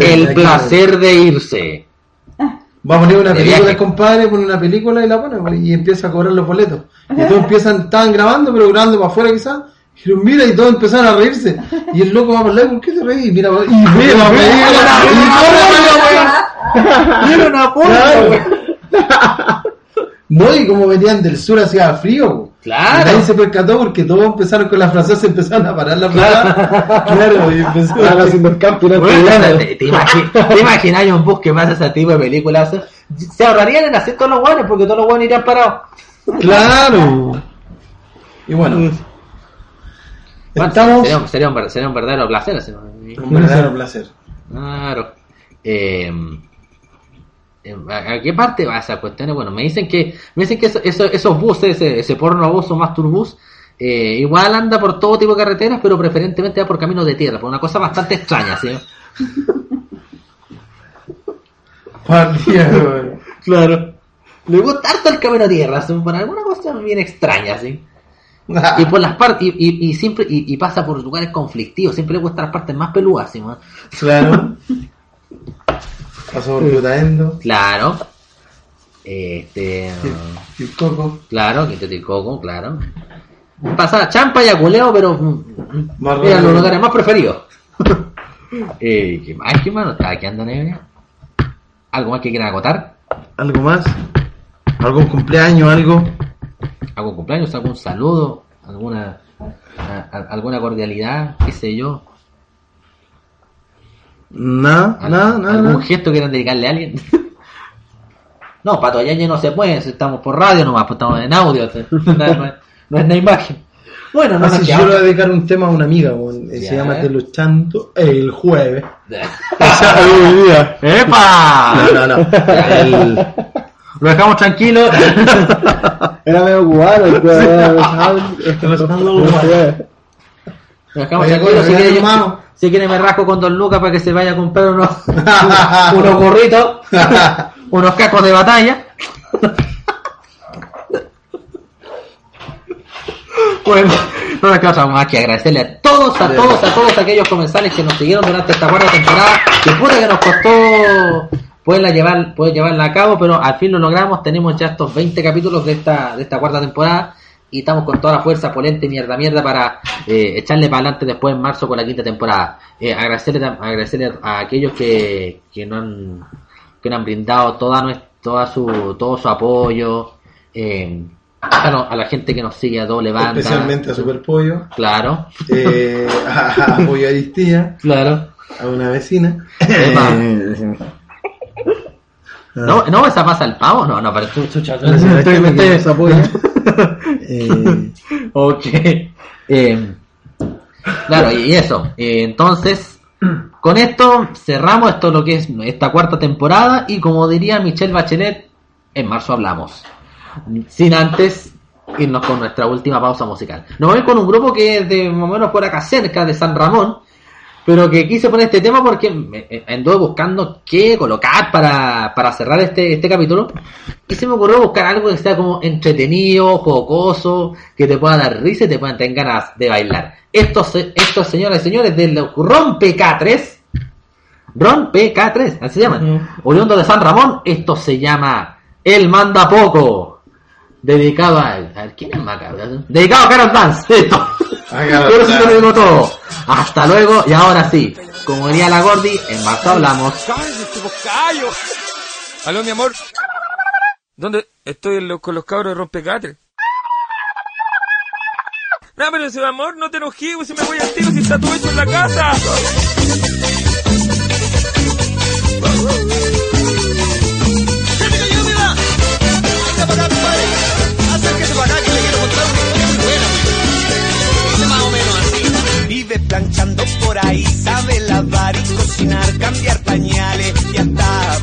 El placer de irse. Va a poner una De película, viaje. el compadre, pone una película y la pone pues, y empieza a cobrar los boletos. Y todos empiezan, estaban grabando, pero grabando para afuera quizás. Y mira, y todos empezaron a reírse. Y el loco va a hablar, ¿por qué te reís? Y mira, y ve la película. Era una porno, No, y como venían del sur hacia frío. Claro. Y nadie se percató porque todos empezaron con las frases, se empezaron a parar la frase. Claro, y antes de Bueno, llegar. te, te imagi- te imaginas un bus que pasa ese tipo de películas. Se ahorrarían en hacer todos los guanes porque todos los guanes irían parados. Claro. Y bueno, Sería, un- sería un, sería un verdadero placer. Un verdadero placer. Claro. Eh, ¿A qué parte va esa cuestión? Bueno, me dicen que me dicen que eso- eso- esos buses, ese, ese porno bus o masturbus, eh, igual anda por todo tipo de carreteras, pero preferentemente va por caminos de tierra, por una cosa bastante extraña, ¿sí? [laughs] Claro. Le gusta harto el camino de tierra, ¿sí? por alguna cosa bien extraña, ¿sí? Y por [laughs] las partes, y, y, y siempre, y, y pasa por lugares conflictivos, siempre le gustan las partes más peludas, ¿sí? Claro. [laughs] Pasó por Plutaendo. Claro. Este. Y el coco. Claro, Quinteto y Coco, claro. Pasa champa y aculeo, pero Más rápido. los lugares más preferidos. [laughs] eh, ¿Qué más? ¿Qué más? ¿Está anda Neve? ¿Algo más que quieran acotar? ¿Algo más? ¿Algún cumpleaños? ¿Algo? ¿Algún cumpleaños? ¿Algún saludo? ¿Alguna a- a- alguna cordialidad? ¿Qué sé yo? Nada, ¿Al- nada, nada. ¿Algún nada. gesto que quieran dedicarle a alguien? [laughs] no, Pato Yañez no se puede, si estamos por radio nomás, pues estamos en audio, [laughs] no, no es- no es una imagen. Bueno, no Así nos yo le voy a dedicar un tema a una amiga, se llama Te luchando el jueves. [laughs] Día. ¡Epa! No, no, no. El- Lo dejamos tranquilo. [laughs] Era medio cubano. Lo dejamos tranquilo. Si quiere, si quiere me rasco con Don Lucas para que se vaya a comprar unos, [laughs] unos gorritos, [laughs] unos cacos de batalla. Bueno, no nos queda más que agradecerle a todos, a todos, a todos aquellos comensales que nos siguieron durante esta cuarta temporada. Que puta que nos costó poderla llevar, poder llevarla a cabo, pero al fin lo logramos. Tenemos ya estos 20 capítulos de esta, de esta cuarta temporada y estamos con toda la fuerza, polente, mierda, mierda, para eh, echarle para adelante después en marzo con la quinta temporada. Eh, agradecerle, agradecerle a aquellos que, que nos han, que nos han brindado toda nuestra, toda su, todo su apoyo. Eh, a, no- a la gente que nos sigue a doble banda. Especialmente a Superpollo. Claro, Eh, a, a Pollo Aristía. [laughs] claro. A una vecina. No, no, esa pasa el pavo, no, no, pero tú, chucha, a señora estoy- Jaime me que estoy- nos apoya. [laughs] Eh, Ok. Eh, claro, y eso. Eh, entonces, con esto cerramos esto lo que es esta cuarta temporada y como diría Michelle Bachelet, en marzo hablamos. Sin antes irnos con nuestra última pausa musical. Nos vamos a ir con un grupo que es de más o menos por acá cerca de San Ramón, pero que quise poner este tema porque me- eh, anduve buscando qué colocar para, para cerrar este, este capítulo. Y se me ocurrió buscar algo que sea como entretenido, jocoso, que te pueda dar risa y te puedan tener ganas de bailar. Estos, se- estos señoras y señores del Ron PK3, Ron PK3, así se llaman, oriundo de San Ramón, esto se llama El Manda Poco, dedicado a, a ver, ¿quién es más cabrón? Dedicado a Carol Dance, [laughs] esto. Dance. te lo digo todo. Hasta luego y ahora sí, como diría la Gordi, en marzo hablamos. Aló, mi amor. ¿Dónde? Estoy lo- con los cabros de rompecatres. No, pero ese amor, no te enojes, pues, si me voy al tiro, si está todo hecho en la casa. Vive planchando por ahí, sabe lavar y cocinar, cambiar pañales y hasta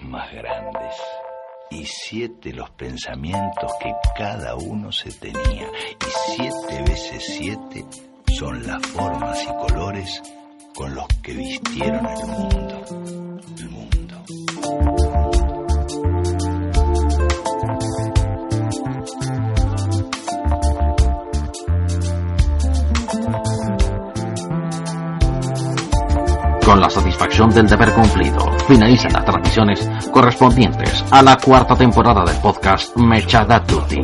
más grandes y siete los pensamientos que cada uno se tenía. Y siete veces siete son las formas y colores con los que vistieron. El mundo. Con la satisfacción del deber cumplido, finalizan las transmisiones correspondientes a la cuarta temporada del podcast Mechada Tutti,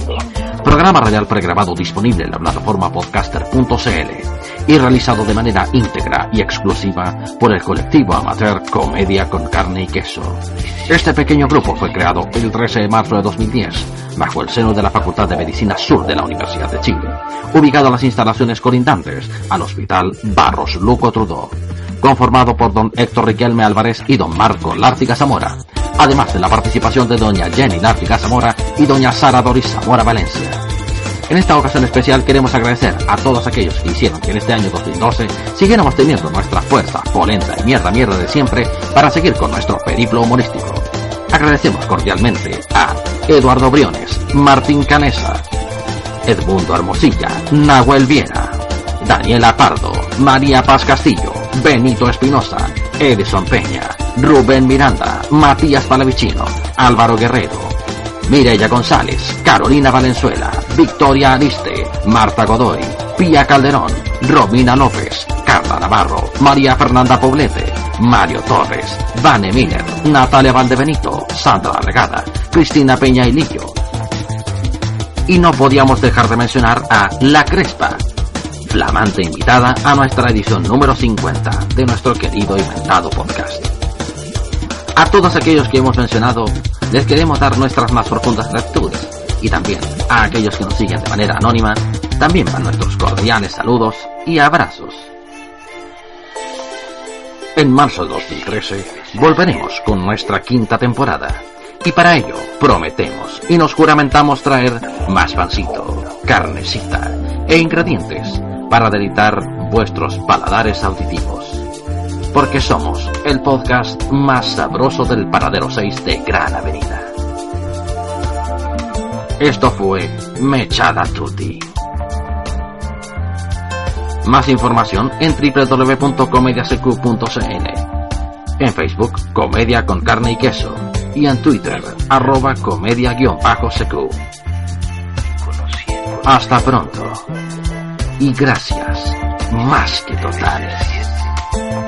programa radial pregrabado disponible en la plataforma podcaster.cl y realizado de manera íntegra y exclusiva por el colectivo amateur Comedia con Carne y Queso. Este pequeño grupo fue creado el 13 de marzo de 2010 bajo el seno de la Facultad de Medicina Sur de la Universidad de Chile, ubicado en las instalaciones colindantes al Hospital Barros Luco Trudeau conformado por don Héctor Riquelme Álvarez y don Marco Lártiga Zamora, además de la participación de doña Jenny Lártiga Zamora y doña Sara Doris Zamora Valencia. En esta ocasión especial queremos agradecer a todos aquellos que hicieron que en este año 2012 siguiéramos teniendo nuestra fuerza, polenta y mierda mierda de siempre para seguir con nuestro periplo humorístico. Agradecemos cordialmente a Eduardo Briones, Martín Canesa, Edmundo Hermosilla, Nahuel Viera, Daniela Pardo, María Paz Castillo, Benito Espinosa, Edison Peña, Rubén Miranda, Matías Palavicino, Álvaro Guerrero, Mireya González, Carolina Valenzuela, Victoria Ariste, Marta Godoy, Pía Calderón, Romina López, Carla Navarro, María Fernanda Poblete, Mario Torres, Vane Miller, Natalia Valdebenito, Sandra Regada, Cristina Peña y Lillo. Y no podíamos dejar de mencionar a La Crespa, flamante invitada a nuestra edición número 50 de nuestro querido y mentado podcast. A todos aquellos que hemos mencionado, les queremos dar nuestras más profundas gratitudes y también a aquellos que nos siguen de manera anónima, también van nuestros cordiales saludos y abrazos. En marzo de 2013 volveremos con nuestra quinta temporada y para ello prometemos y nos juramentamos traer más pancito, carnecita e ingredientes para deleitar vuestros paladares auditivos. Porque somos el podcast más sabroso del paradero 6 de Gran Avenida. Esto fue Mechada Tutti. Más información en www.comediasq.cn. En Facebook, Comedia con Carne y Queso. Y en Twitter, arroba comedia-secu. Hasta pronto y gracias más que totales.